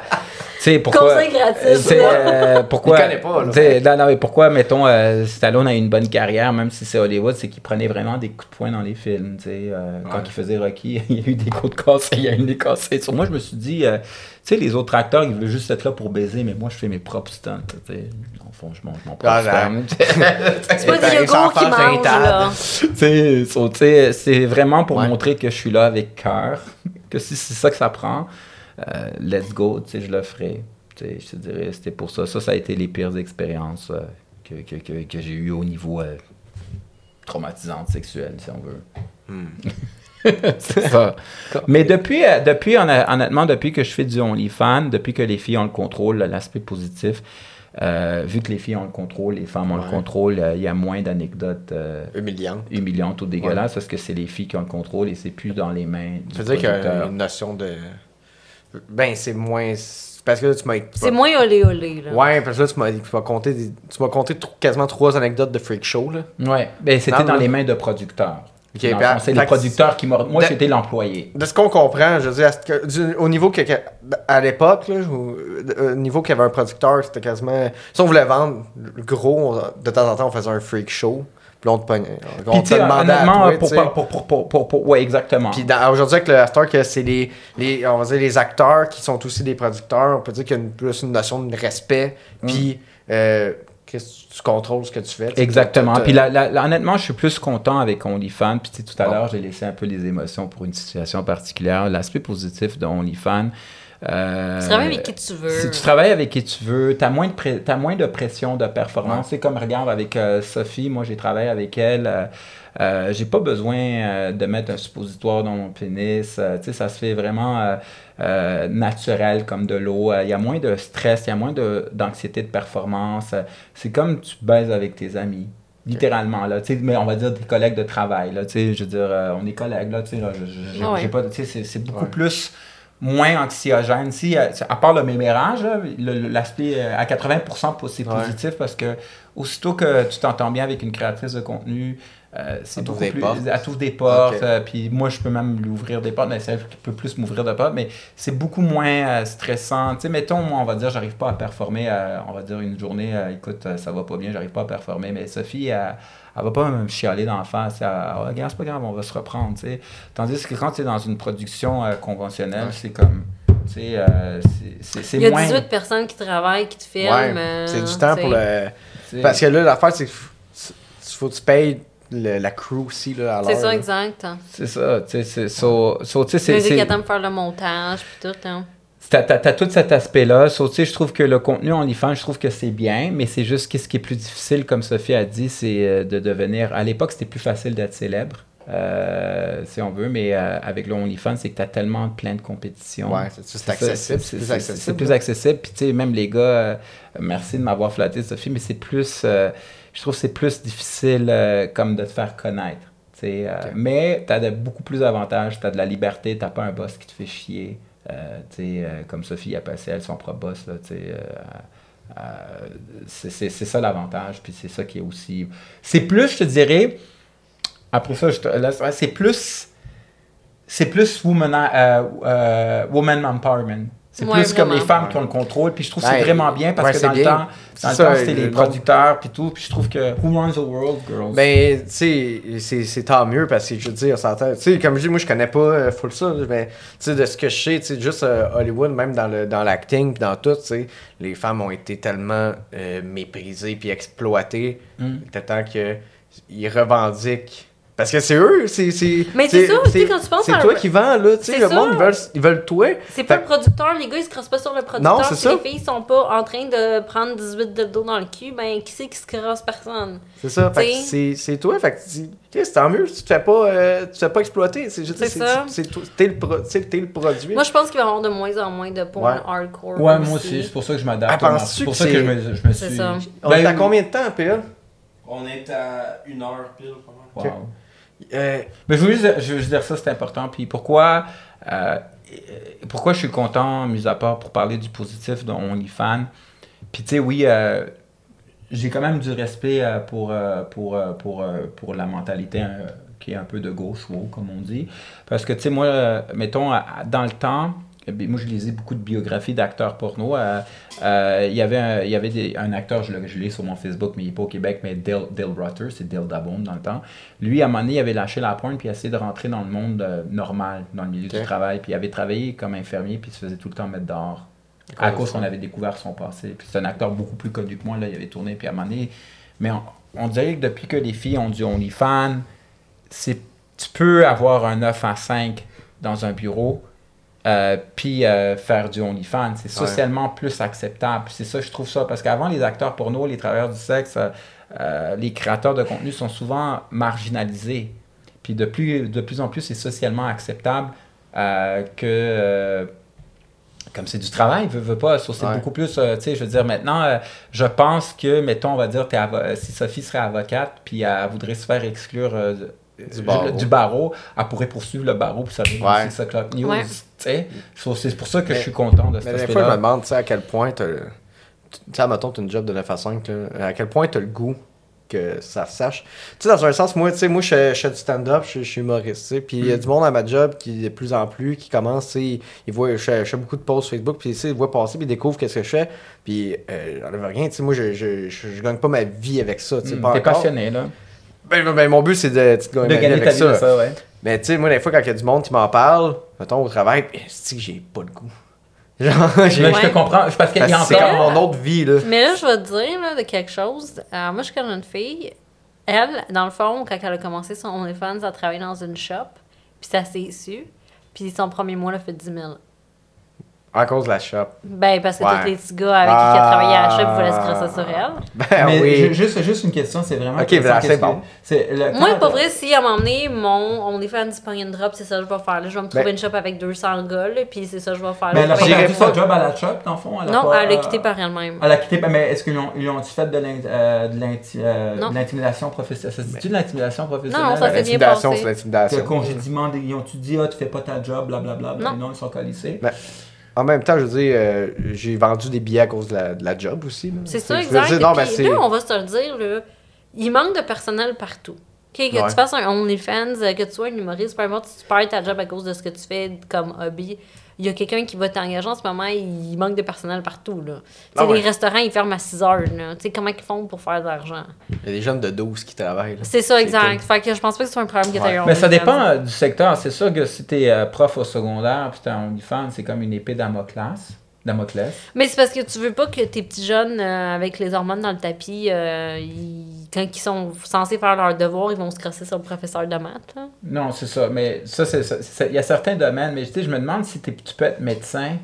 sais, pourquoi. Conseil gratis, euh, euh, pourquoi. Il connaît pas, là. non, non, mais pourquoi, mettons, euh, Stallone a eu une bonne carrière, même si c'est Hollywood, c'est qu'il prenait vraiment des coups de poing dans les films, tu sais. euh, Quand il faisait Rocky, il y a eu des coups de casse, il y a eu des cassés. Sur moi, je me suis dit, euh, tu sais, les autres acteurs, ils veulent juste être là pour baiser, mais moi, je fais mes propres stunts, tu sais. En fond, je mange mon propre Ah. C'est pas Ben, du yogourt qui mange, là. So, tu sais, c'est vraiment pour Ouais. montrer que je suis là avec cœur, que si c'est ça que ça prend, euh, let's go, tu sais, je le ferai. Tu sais, je te dirais, c'était pour ça. Ça, ça a été les pires expériences euh, que, que, que, que j'ai eues au niveau euh, traumatisante sexuelle, si on veut. c'est ça. Mais depuis, euh, depuis honn- honnêtement, depuis que je fais du OnlyFans, depuis que les filles ont le contrôle, l'aspect positif, euh, vu que les filles ont le contrôle, les femmes ont le contrôle, euh, il y a moins d'anecdotes euh, Humiliant. humiliantes ou dégueulasses parce que c'est les filles qui ont le contrôle et c'est plus dans les mains du Ça veut dire qu'il y a une notion de. Ben, c'est moins. parce que là, tu m'as. C'est moins olé olé, là. Ouais, parce que là, tu m'as, tu m'as compté, des- tu m'as compté quasiment trois anecdotes de freak show, là. Ouais, ben, c'était Non, dans là. les mains de producteurs. Le fond, c'est que- producteurs qui m'ont. Moi, De- j'étais l'employé. De ce qu'on comprend, je veux dire, à ce que- du- au niveau que, à l'époque, là, au, au niveau qu'il y avait un producteur, c'était quasiment. Si on voulait vendre le gros, on- de temps en temps, on faisait un freak show. On te on sais, demandait à toi, pour, tu sais. pour, pour, pour, pour, pour- pour- ouais, exactement. Puis aujourd'hui, avec le Star, que c'est les, les, on va dire les acteurs qui sont aussi des producteurs, on peut dire qu'il y a une, plus une notion de respect. Puis, euh, tu contrôles ce que tu fais. Exactement. Puis la- la- la- honnêtement, je suis plus content avec OnlyFans. Puis tu sais, tout à Bon. l'heure, j'ai laissé un peu les émotions pour une situation particulière. L'aspect positif de OnlyFans. Euh, Tu travailles avec qui tu veux. Si tu travailles avec qui tu veux, tu as, moins de moins de pression de performance. C'est comme, regarde, avec euh, Sophie, moi j'ai travaillé avec elle. euh, euh, j'ai pas besoin euh, de mettre un suppositoire dans mon pénis. euh, tu sais, ça se fait vraiment euh, euh, naturel comme de l'eau. Euh, Il y a moins de stress, il y a moins d'anxiété de, performance. Euh, c'est comme tu baises avec tes amis. Littéralement, là, tu sais, mais on va dire des collègues de travail, là, tu sais, je veux dire, euh, on est collègues, là, tu sais, là, je- je- j'ai Ouais. j'ai pas, tu sais, c'est- c'est beaucoup Ouais. plus moins anxiogène. Si, euh, à part le mémérage, l'aspect euh, à 80% po- c'est Ouais. positif parce que aussitôt que tu t'entends bien avec une créatrice de contenu, euh, c'est Elle t'ouvre beaucoup des plus. portes. Elle t'ouvre des portes. Euh, puis moi, je peux même lui ouvrir des portes, mais c'est elle qui peut plus m'ouvrir de portes. Mais c'est beaucoup moins euh, stressant. Tu sais, mettons, moi, on va dire, j'arrive pas à performer. euh, on va dire une journée, euh, écoute, euh, ça va pas bien, j'arrive pas à performer. Mais Sophie, elle, elle va pas me chialer d'en face. Elle, regarde, c'est pas grave, on va se reprendre. tu sais. Tandis que quand tu es dans une production euh, conventionnelle, Ouais. c'est comme. Tu sais, euh, c'est- Il y a moins. 18 personnes qui travaillent, qui te filment. Ouais, c'est du temps pour le. Parce que là, l'affaire, c'est qu'il faut que tu payes le- la crew aussi, là, à C'est ça, exact. C'est ça, tu sais, c'est so, so, tu sais, c'est- qui attend de faire le montage, puis tout. Hein. T'as, tout cet aspect-là. So, tu sais, je trouve que le contenu OnlyFans, je trouve que c'est bien, mais c'est juste qu'est-ce qui est plus difficile, comme Sophie a dit, c'est euh, de devenir. À l'époque, c'était plus facile d'être célèbre, euh, si on veut, mais euh, avec le OnlyFans, c'est que tu as tellement plein de compétitions. Ouais, c'est accessible. c'est- plus accessible. C'est plus accessible. Puis, tu sais, même les gars, euh, merci de m'avoir flatté, Sophie, mais c'est plus. Je trouve que c'est plus difficile euh, comme de te faire connaître. euh. Mais tu as beaucoup plus d'avantages. Tu as de la liberté. Tu pas un boss qui te fait chier. Euh, comme Sophie a passé, elle, son propre boss. Là, c'est ça l'avantage. Puis c'est ça qui est aussi. C'est plus, je te dirais. Après ça, C'est plus. C'est plus woman, euh, euh, woman empowerment. C'est Ouais, plus comme les femmes qui ont le contrôle. Puis je trouve que c'est Ouais, vraiment bien parce ouais, que c'est dans le temps, dans le ça, temps, c'était les le- producteurs puis tout. Puis je trouve que Who Runs the World, girls? Ben, tu sais, c'est- c'est tant mieux parce que je veux dire, on s'entend. Tu sais, comme je dis, moi, je connais pas euh, full ça, mais tu sais, de ce que je sais, tu sais, juste euh, Hollywood, même dans le dans l'acting puis dans tout, tu sais, les femmes ont été tellement euh, méprisées puis exploitées, Mm. temps que ils revendiquent. Parce que c'est eux, c'est. c'est- Mais c'est ça, tu sais, quand tu penses C'est toi qui vends, là, tu sais, C'est le ça. monde, ils veulent, ils veulent toi. C'est pas le producteur, les gars ils se crossent pas sur le producteur. Non, c'est si ça. les filles sont pas en train de prendre 18 de dos dans le cul, ben qui c'est qui se crosse personne? C'est ça, fait que T'sais. c'est c'est toi, fait que tu dis, Chris, tant mieux, tu te fais pas, euh, tu te fais pas exploiter, c'est juste, C'est c'est ça. c'est t'es le, pro- tu sais, t'es le produit. Moi je pense qu'il va y avoir de moins en moins de porn Ouais. hardcore. Ouais, moi aussi. C'est pour ça que je m'adapte. Ah, C'est pour ça que c'est- je me, je me C'est suis. ça. On est à Ben, combien de temps, PL? On est à une heure pile. wow. Euh, Mais je veux juste, dire ça, c'est important. Puis pourquoi, euh, pourquoi je suis content, mis à part pour parler du positif de OnlyFans? Puis tu sais, oui, euh, j'ai quand même du respect pour, pour, pour, pour la mentalité qui est un peu de gauche, wow, comme on dit. Parce que tu sais, moi, mettons, dans le temps, moi je lisais beaucoup de biographies d'acteurs porno. Euh, euh, Il y avait, un, il y avait des- un acteur, je l'ai sur mon Facebook, mais il n'est pas au Québec, mais Dale, Dale Rutter, c'est Dale Dabone dans le temps. Lui, à un moment donné, il avait lâché la pointe puis il a essayé de rentrer dans le monde euh, normal, dans le milieu du travail. Puis il avait travaillé comme infirmier puis il se faisait tout le temps mettre dehors. À cause qu'on avait découvert son passé. Puis c'est un acteur beaucoup plus connu que moi, là, il avait tourné, puis à un moment donné... Mais on, on dirait que depuis que les filles ont du OnlyFans, c'est tu peux avoir un 9 à 5 dans un bureau, euh, puis euh, faire du OnlyFans. C'est socialement plus acceptable. C'est ça, je trouve ça. Parce qu'avant, les acteurs porno, les travailleurs du sexe, euh, euh, les créateurs de contenu sont souvent marginalisés. Puis de plus, de plus en plus, c'est socialement acceptable que... comme c'est du travail, veut, veut pas, c'est Ouais. beaucoup plus, euh, tu sais, je veux dire, maintenant, euh, je pense que, mettons, on va dire, si Sophie serait avocate, puis elle voudrait se faire exclure euh, Du barreau. du barreau, elle pourrait poursuivre le barreau pour ça Ouais. c'est ça Club News. Ouais. tu sais. So, C'est pour ça que Mais- je suis content de cet Mais des fois, je me demande, tu sais, à quel point Tu sais, mettons, t'as une job de 9 à 5, là, à quel point t'as le goût que ça sache? Tu sais, dans un sens, moi, tu sais, moi, je fais- je fais du stand-up, je, suis humoriste, tu sais, puis il y a du monde à ma job qui, de plus en plus, qui commence, tu sais, ils voient, je fais, je fais beaucoup de posts Facebook, puis tu ils voient passer, puis ils découvrent qu'est-ce que je fais, puis euh, j'enlève rien, tu sais, moi, je, je, je, je gagne pas ma vie avec ça, tu sais, Mm, pas T'es encore. passionné, là. Ben, ben, mon but, c'est de, de gagner De gagner avec ta vie ça. de ça, ouais. Mais tu sais, moi, des fois, quand il y a du monde qui m'en parle, mettons, au travail, que j'ai pas le goût? Genre, Ouais. je te comprends. c'est Parce qu'il y a c'est encore. comme mon autre vie, là. Mais là, je vais te dire là, de quelque chose. Euh, moi, je connais une fille. Elle, dans le fond, quand elle a commencé son OnlyFans, elle travaillait dans une shop. Puis ça s'est su. Puis son premier mois, elle a fait 10 000. À cause de la shop. Ben, parce que Ouais. tous les petits gars avec qui elle travaillait à la shop voulaient se Ah. crasser sur elle. Ben Mais oui. ju- juste, juste une question, c'est vraiment. Ok, ben, c'est bon. le- Moi, pas vrai, si à m'emmener mon OnlyFans pogne une drop, c'est ça que je vais faire. Là, je vais me trouver Ben- une shop avec 200 gars, là, puis c'est ça que je vais faire. Mais elle là. a pas perdu son job à la shop, dans le fond? Elle a non, pas, elle a euh, quitté par elle-même. Elle a quitté, mais est-ce qu'ils ont, ils ont fait de euh, euh, l'intimidation professionnelle? Ça se dit de l'intimidation professionnelle? Non, ça fait bien L'intimidation, c'est l'intimidation. congédiement, ils ont-tu dit, ah, tu fais pas ta job, blablabla, Non. non, ils sont colissés. En même temps, je veux dire, euh, j'ai vendu des billets à cause de la, de la job aussi. C'est ça, exact. dire, non, Puis là, on va se le dire, là, il manque de personnel partout. Que Ouais. tu fasses un OnlyFans, euh, que tu sois un humoriste, peu importe tu perds ta job à cause de ce que tu fais comme hobby, il y a quelqu'un qui va t'engager en ce moment, il manque de personnel partout. Là. Tu Ah ouais. Les restaurants, ils ferment à 6 heures. là. Tu comment ils font pour faire de l'argent? Il y a des jeunes de 12 qui travaillent. là. C'est ça, exact. Fait que je pense pas que ce soit un problème que tu Ouais. Mais ça dépend euh, du secteur. C'est sûr que si t'es euh, prof au secondaire puis t'es en OnlyFans, c'est comme une épée Damoclès. Damoclès. Mais c'est parce que tu veux pas que tes petits jeunes, euh, avec les hormones dans le tapis, euh, ils- quand ils sont censés faire leur devoir, ils vont se crosser sur le professeur de maths. là. Non, c'est ça. Mais ça, c'est ça. Il y a certains domaines, mais tu sais, je me demande si t'es- tu peux être médecin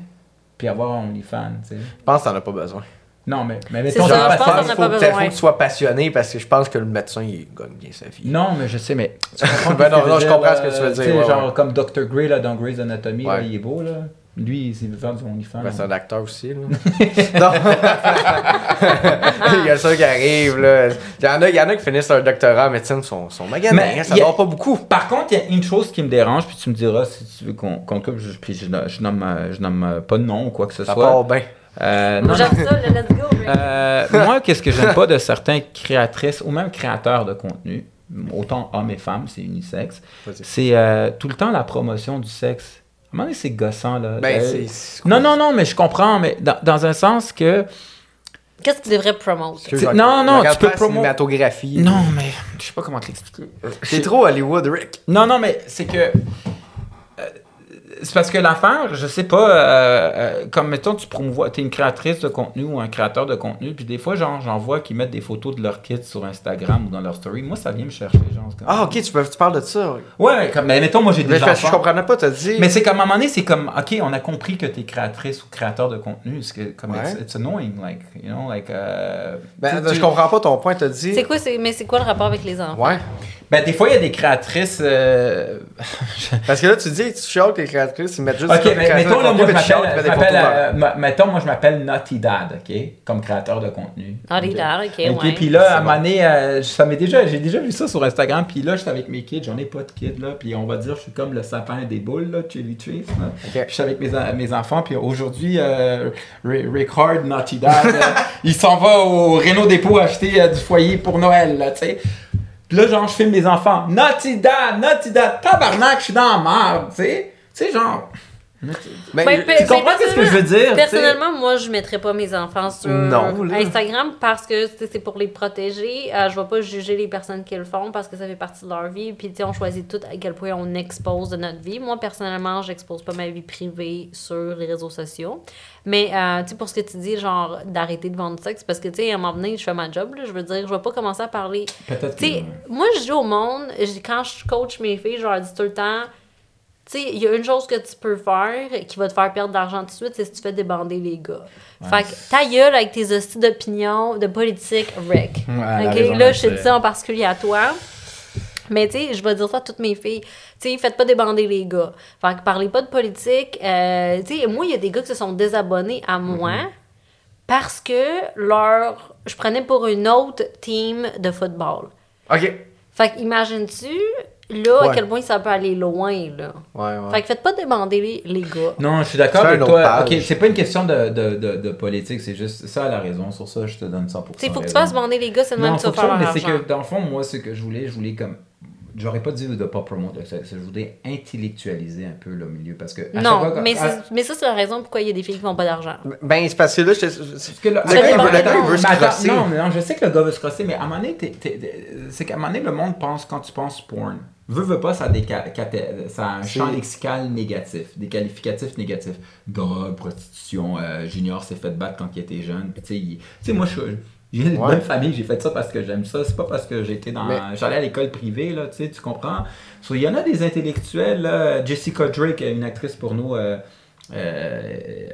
puis avoir un OnlyFans, tu sais. Je pense que t'en as pas besoin. Non, mais, mais C'est mettons, ça, je pense a faut, faut que tu sois passionné parce que je pense que le médecin, il gagne bien sa vie. Non, mais je sais, mais. tu comprends Ben non, je non, comprends ce que tu veux euh, dire, ouais, genre ouais. comme Dr. Grey là, dans Grey's Anatomy, Ouais. là, il est beau, là. Lui, il veut faire du OnlyFans. Ben, c'est un acteur aussi, là. non. il y a ça qui arrive, là. Il y en a, il y en a qui finissent leur doctorat en médecine, sont, sont maganés, Mais hein, ça a- dort pas beaucoup. Par contre, il y a une chose qui me dérange, puis tu me diras si tu veux qu'on qu'on coupe, je, puis je, je nomme, je nomme euh, pas de nom ou quoi que ce Ça soit. part bien. Euh, non, J'aime ça, le let's go. Euh, moi, qu'est-ce que j'aime pas de certains créatrices ou même créateurs de contenu, autant hommes et femmes, c'est unisexe, Vas-y. c'est euh, tout le temps la promotion du sexe. Donné, c'est gossant, là? Ben, Euh, c'est-. Non, non, non, mais je comprends, mais dans, dans un sens que. Qu'est-ce que tu devrais promouvoir? Non, non, tu peux pas la promo- cinématographie. Non, mais je sais pas comment te l'expliquer. C'est trop Hollywood, Rick. Non, non, mais c'est que. euh, c'est parce que l'affaire, je sais pas, euh, euh, comme mettons, tu promouvois, t'es une créatrice de contenu ou un créateur de contenu, puis des fois, genre, j'en vois qui mettent des photos de leurs kits sur Instagram ou dans leur story. Moi, ça vient me chercher, genre. comme- Ah, ok, tu, peux, tu parles de ça. Ouais, comme, mais mettons, moi, j'ai Mais des que je comprenais pas, t'as dit. Mais c'est comme à un moment donné, c'est comme, ok, on a compris que t'es créatrice ou créateur de contenu. C'est que, comme, Ouais. it's, it's annoying, like, you know, like. euh, Ben, tu- je comprends pas ton point, t'as dit. C'est quoi, c'est- mais c'est quoi le rapport avec les enfants? Ouais. Ben, des fois, il y a des créatrices. euh, Parce que là, tu dis, tu chiales que les créatrices, ils mettent juste. Ok, des mais créatrices mettons, de là, contenu, moi, je m'appelle, je euh, mettons, moi, je m'appelle Naughty Dad, ok, comme créateur de contenu. Naughty. Dad, ok, Ok, ouais. puis là, à un moment donné, euh, ça m'est déjà, j'ai déjà vu ça sur Instagram, puis là, j'étais avec mes kids, j'en ai pas de kids, là, puis on va dire, je suis comme le sapin des boules, là, Chili là. Ok. Puis je suis avec mes, mes enfants, puis aujourd'hui, euh, Rickard, Naughty Dad, euh, il s'en va au Renault Dépôt acheter euh, du foyer pour Noël, là, tu sais. Là, genre, je filme mes enfants. Naughty Dad, Naughty Dad, tabarnak, je suis dans la merde, tu sais. Tu sais, genre... Ben, Ben, Tu comprends ben, ce que je veux dire? Personnellement, moi, je mettrais pas mes enfants sur Non. Instagram parce que tu sais, c'est pour les protéger. Euh, je vais pas juger les personnes qui le font parce que ça fait partie de leur vie. Puis, tu sais, on choisit tout à quel point on expose de notre vie. Moi, personnellement, j'expose pas ma vie privée sur les réseaux sociaux. Mais, euh, tu sais, pour ce que tu dis, genre, d'arrêter de vendre du sexe, parce que, tu sais, à un moment donné, je fais ma job, là, je veux dire, je vais pas commencer à parler Peut-être tu sais, que- moi, je dis au monde, quand je coach mes filles, je leur dis tout le temps, tu sais, il y a une chose que tu peux faire qui va te faire perdre de l'argent tout de suite, c'est si tu fais débander les gars. Fait que ta gueule avec tes hosties d'opinion, de politique, Rick. Ouais, là, je te dis ça en particulier à toi. Mais tu sais, je vais dire ça à toutes mes filles. Tu sais, faites pas débander les gars. Fait que parlez pas de politique. Euh, tu sais, moi, il y a des gars qui se sont désabonnés à moi parce que leur... je prenais pour une autre team de football. Ok. Fait que imagines-tu, là, à quel point ça peut aller loin, là. Ouais, ouais. Fait que faites pas demander les, les gars. Non, je suis d'accord avec toi. page. Ok, c'est pas une question de, de, de, de politique, c'est juste ça a la raison. Sur ça, je te donne 100%. Tu sais, faut que tu fasses bander les gars, c'est le même Non, que tu vas faire ça, leur mais c'est argent. que dans le fond, moi, ce que je voulais, je voulais comme. J'aurais pas dit de pas promouvoir le sexe, je voulais intellectualiser un peu le milieu parce que. à Non, fois mais, à- c'est- mais ça, c'est la raison pourquoi il y a des filles qui n'ont pas d'argent. Ben, c'est parce que là, je Parce que le, Le gars, il veut- le gars, il veut se crosser. Non, mais non, je sais que le gars veut se crosser, mais à un moment donné, c'est qu'à un moment donné, le monde pense, quand tu penses porn, veut, veut pas, ça a, des ca- cata- ça a un champ lexical négatif, des qualificatifs négatifs. Drogue, prostitution, euh, Junior s'est fait battre quand il était jeune. Puis tu sais, il- tu sais, moi, je suis. J'ai une Ouais. bonne famille, j'ai fait ça parce que j'aime ça. C'est pas parce que j'étais dans. Mais- J'allais à l'école privée, là, tu sais, tu comprends? So, Il y en a des intellectuels, là. Jessica Drake, une actrice pour nous, euh, euh,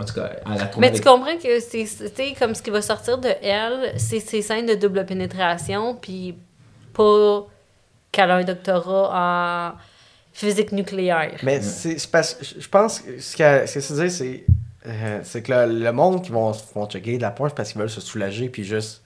en tout cas, elle a tourné Mais tu comprends que c'est, comme ce qui va sortir de elle, c'est ces scènes de double pénétration, puis pas qu'elle a un doctorat en physique nucléaire. Mais c'est c'est parce je pense que ce que ce que ça veut dire, c'est euh, c'est que le, le monde qui vont, vont checker de la porn, c'est parce qu'ils veulent se soulager, puis juste,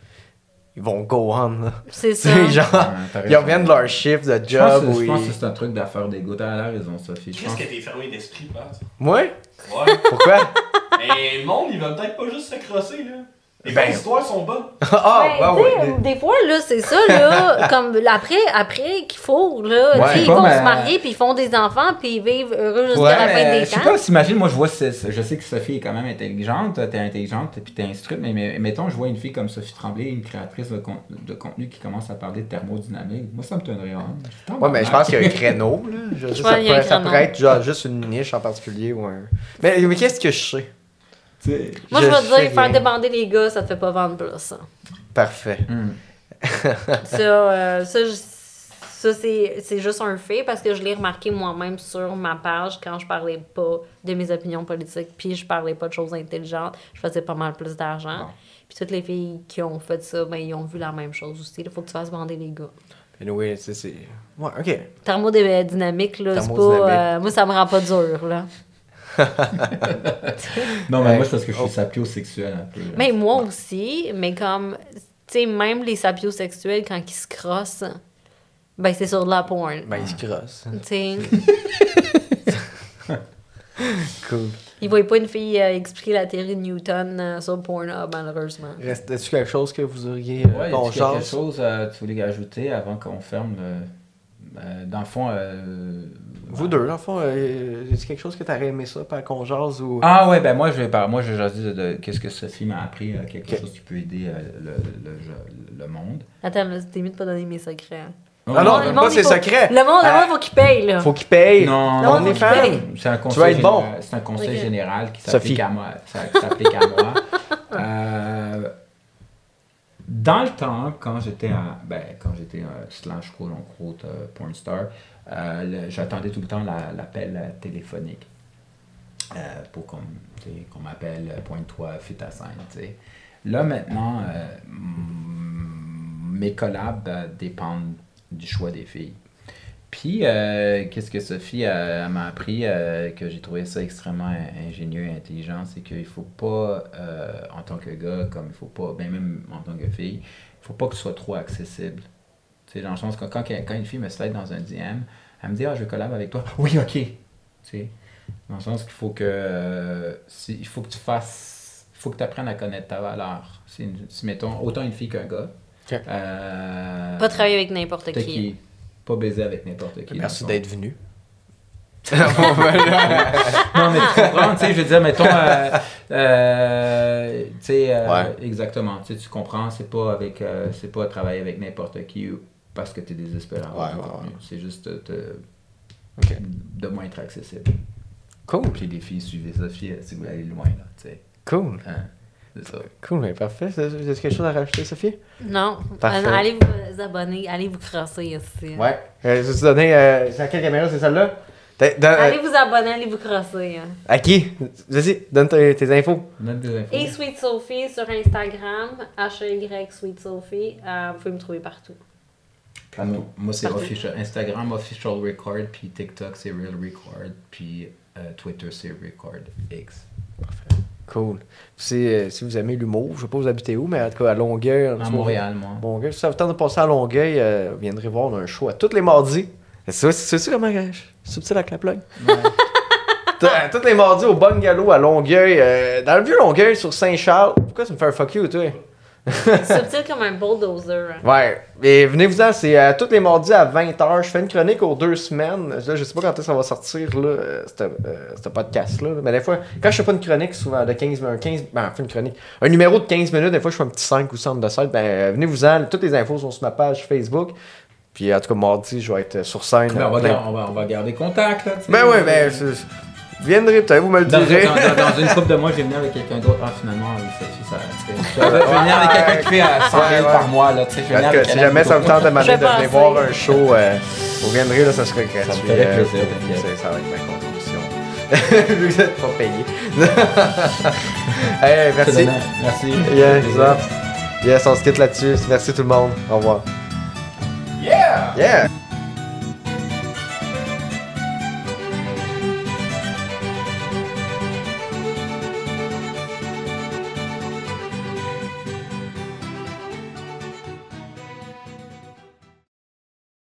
ils vont go on. là. C'est ça. genre, Ouais, ils reviennent de leur shift de Je pense, job. je pense que c'est un truc d'affaire d'ego. T'as raison, Sophie. Je Qu'est-ce pense... que t'es fermé d'esprit, Pat? Moi? Ouais. Pourquoi? Mais le monde, il va peut-être pas juste se crosser, là. Les Ben- histoires sont bonnes. ah, Ben, sais, ouais. Des fois, là, c'est ça, là, comme après, après qu'il faut, là, Ouais, ils vont mais- se marier, puis ils font des enfants, puis ils vivent heureux jusqu'à Ouais, la fin des je sais temps. pas, t'imagines, moi je vois, je sais que Sophie est quand même intelligente, t'es intelligente, puis t'es instruite, mais, mais mettons, je vois une fille comme Sophie Tremblay, une créatrice de, con- de contenu qui commence à parler de thermodynamique. Moi, ça me tenait vraiment. Ouais, mais je pense qu'il y a un créneau, là. Je veux dire, Ouais, ça, pourrait, ça créneau. pourrait être genre, juste une niche en particulier ou un. Mais, mais qu'est-ce que je sais? Moi, je, Je vais te dire, faire débander les gars, ça te fait pas vendre plus. Ça, Parfait. Hmm. ça, euh, ça, c'est c'est juste un fait parce que je l'ai remarqué moi-même sur ma page quand je parlais pas de mes opinions politiques, puis je parlais pas de choses intelligentes, je faisais pas mal plus d'argent. Bon. Puis toutes les filles qui ont fait ça, ben, ils ont vu la même chose aussi. Il faut que tu fasses bander les gars. Anyway, c'est. c'est- Ouais, ok. Thermodynamique, là, c'est pas. Euh, moi, ça me rend pas dur, là. Non, mais Ouais. moi, c'est parce que je suis Oh. sapiosexuel un peu. là. Mais moi aussi, mais comme, tu sais, même les sapiosexuels, quand ils se crossent, ben c'est sur de la porn. Ben, il se crosse. Tu sais, Cool. ils voient pas une fille euh, expliquer la théorie de Newton euh, sur Pornhub, malheureusement. Reste-tu quelque chose que vous auriez. euh, Ouais, a-t-il quelque chose euh, que tu voulais ajouter avant qu'on ferme le... euh, dans le fond... euh, Vous deux, dans le fond, euh, y a quelque chose que t'aurais aimé ça, par qu'on jase ou. Ah ouais, ben moi je vais par... moi je jaser de, de qu'est-ce que Sophie m'a appris, euh, quelque chose qui peut aider euh, le, le, le- le monde. Attends, t'es mieux de pas donner mes secrets. hein. Ah non, pas ses faut- secrets. Le monde, le Ah. monde, faut qu'il paye, là. Faut qu'il paye. Non, Non, on est fan. C'est un vas conseil, être bon. général- c'est un conseil Ok. général qui s'applique à moi. Ça, qui s'applique à moi. Euh, dans le temps, quand j'étais à, ben, quand j'étais euh, slash quote unquote euh, porn star, euh, j'attendais tout le temps la- l'appel euh, téléphonique euh, pour qu'on m'appelle pointe-toi, fais ta scène. Là maintenant, mes collabs dépendent du choix des filles. Puis, euh, qu'est-ce que Sophie euh, m'a appris, euh, que j'ai trouvé ça extrêmement in- ingénieux et intelligent, c'est qu'il faut pas, euh, en tant que gars, comme il faut pas, ben même en tant que fille, il faut pas que ce soit trop accessible. Tu sais, dans le sens que quand, quand une fille me slide dans un DM, elle me dit « Ah, je collab avec toi. » Oui, OK. Tu sais, dans le sens qu'il faut que, euh, si- il faut que tu fasses, il faut que tu apprennes à connaître ta valeur. Si, mettons, autant une fille qu'un gars. Ok. euh, Pas travailler avec n'importe qui- Pas baiser avec n'importe qui. Merci d'être venu. Non, mais tu comprends, tu sais, je veux dire, mettons, euh, euh, tu sais, euh, Ouais. exactement, tu sais, tu comprends, c'est pas avec, euh, c'est pas travailler avec n'importe qui ou parce que t'es désespéré. d'avoir Ouais, ouais. C'est juste de, te- Ok. de moins être accessible. Cool. Puis les filles, suivez Sophie si vous aller loin, là, tu sais. Cool. Hein, ça. Cool, mais parfait. Est-ce que tu as quelque chose à rajouter, Sophie? Non. Parfait. Euh, allez vous abonner, allez vous crosser ici. Ouais. Euh, je vais te donner. Euh, c'est à quelle caméra c'est celle-là? Dans- Allez vous abonner, allez vous crosser. hein. à qui? Vas-y, donne tes, tes infos. Donne des infos. Et Sweet Sophie sur Instagram, H-E-Y Sweet Sophie. Euh, vous pouvez me trouver partout. Ah, moi, moi, c'est Parfait. official. Instagram, official record, puis TikTok, c'est real record, puis euh, Twitter, c'est record X. Cool. Si, euh, si vous aimez l'humour, je sais pas vous habitez où, mais en tout cas à Longueuil. À Montréal, moi. Longueuil. Si ça vous tente de passer à Longueuil, euh, vous viendrez voir un show à tous les mardis. C'est c'est c'est comment euh, subtil avec la plug? Ouais. Tous les mardis au Bungalow à Longueuil, euh, dans le vieux Longueuil sur Saint-Charles. Pourquoi tu me fais un fuck you, toi? Subtil comme un bulldozer. hein. Ouais, et venez-vous-en, c'est euh, tous les mardis à 20h. Je fais une chronique aux deux semaines. Là, je sais pas quand est-ce que ça va sortir, là, euh, ce euh, podcast-là. là. Mais des fois, quand je fais pas une chronique, souvent de 15 minutes, 15, ben, enfin, une chronique, un numéro de 15 minutes, des fois, je fais un petit 5 ou 6 de 7. Ben, euh, venez-vous-en, toutes les infos sont sur ma page Facebook. Puis, en tout cas, mardi, je vais être sur scène. Ben, on, va plein- gar- on, va, on va garder contact, là. Ben ouais, ben, viendrez, peut-être, vous me le Dans, direz. dans- dans- dans une couple de mois, je vais venir avec quelqu'un d'autre. Ah, finalement, oui, ça, ça, tu sais, je vais venir avec quelqu'un qui fait à 100 000 Ouais, ouais. par mois, là, tu sais. je vais venir avec si jamais ça vous Couture. tente de m'amener de venir voir un show, euh, vous viendrez, là, ça serait gratuit. me ferait euh, plaisir, t'inquiète. c'est- Ça va être ma contribution. vous êtes pas payé. hey, merci. Merci. Yeah, exact. Yes, on se quitte là-dessus. Merci tout le monde. Au revoir. Yeah! Yeah!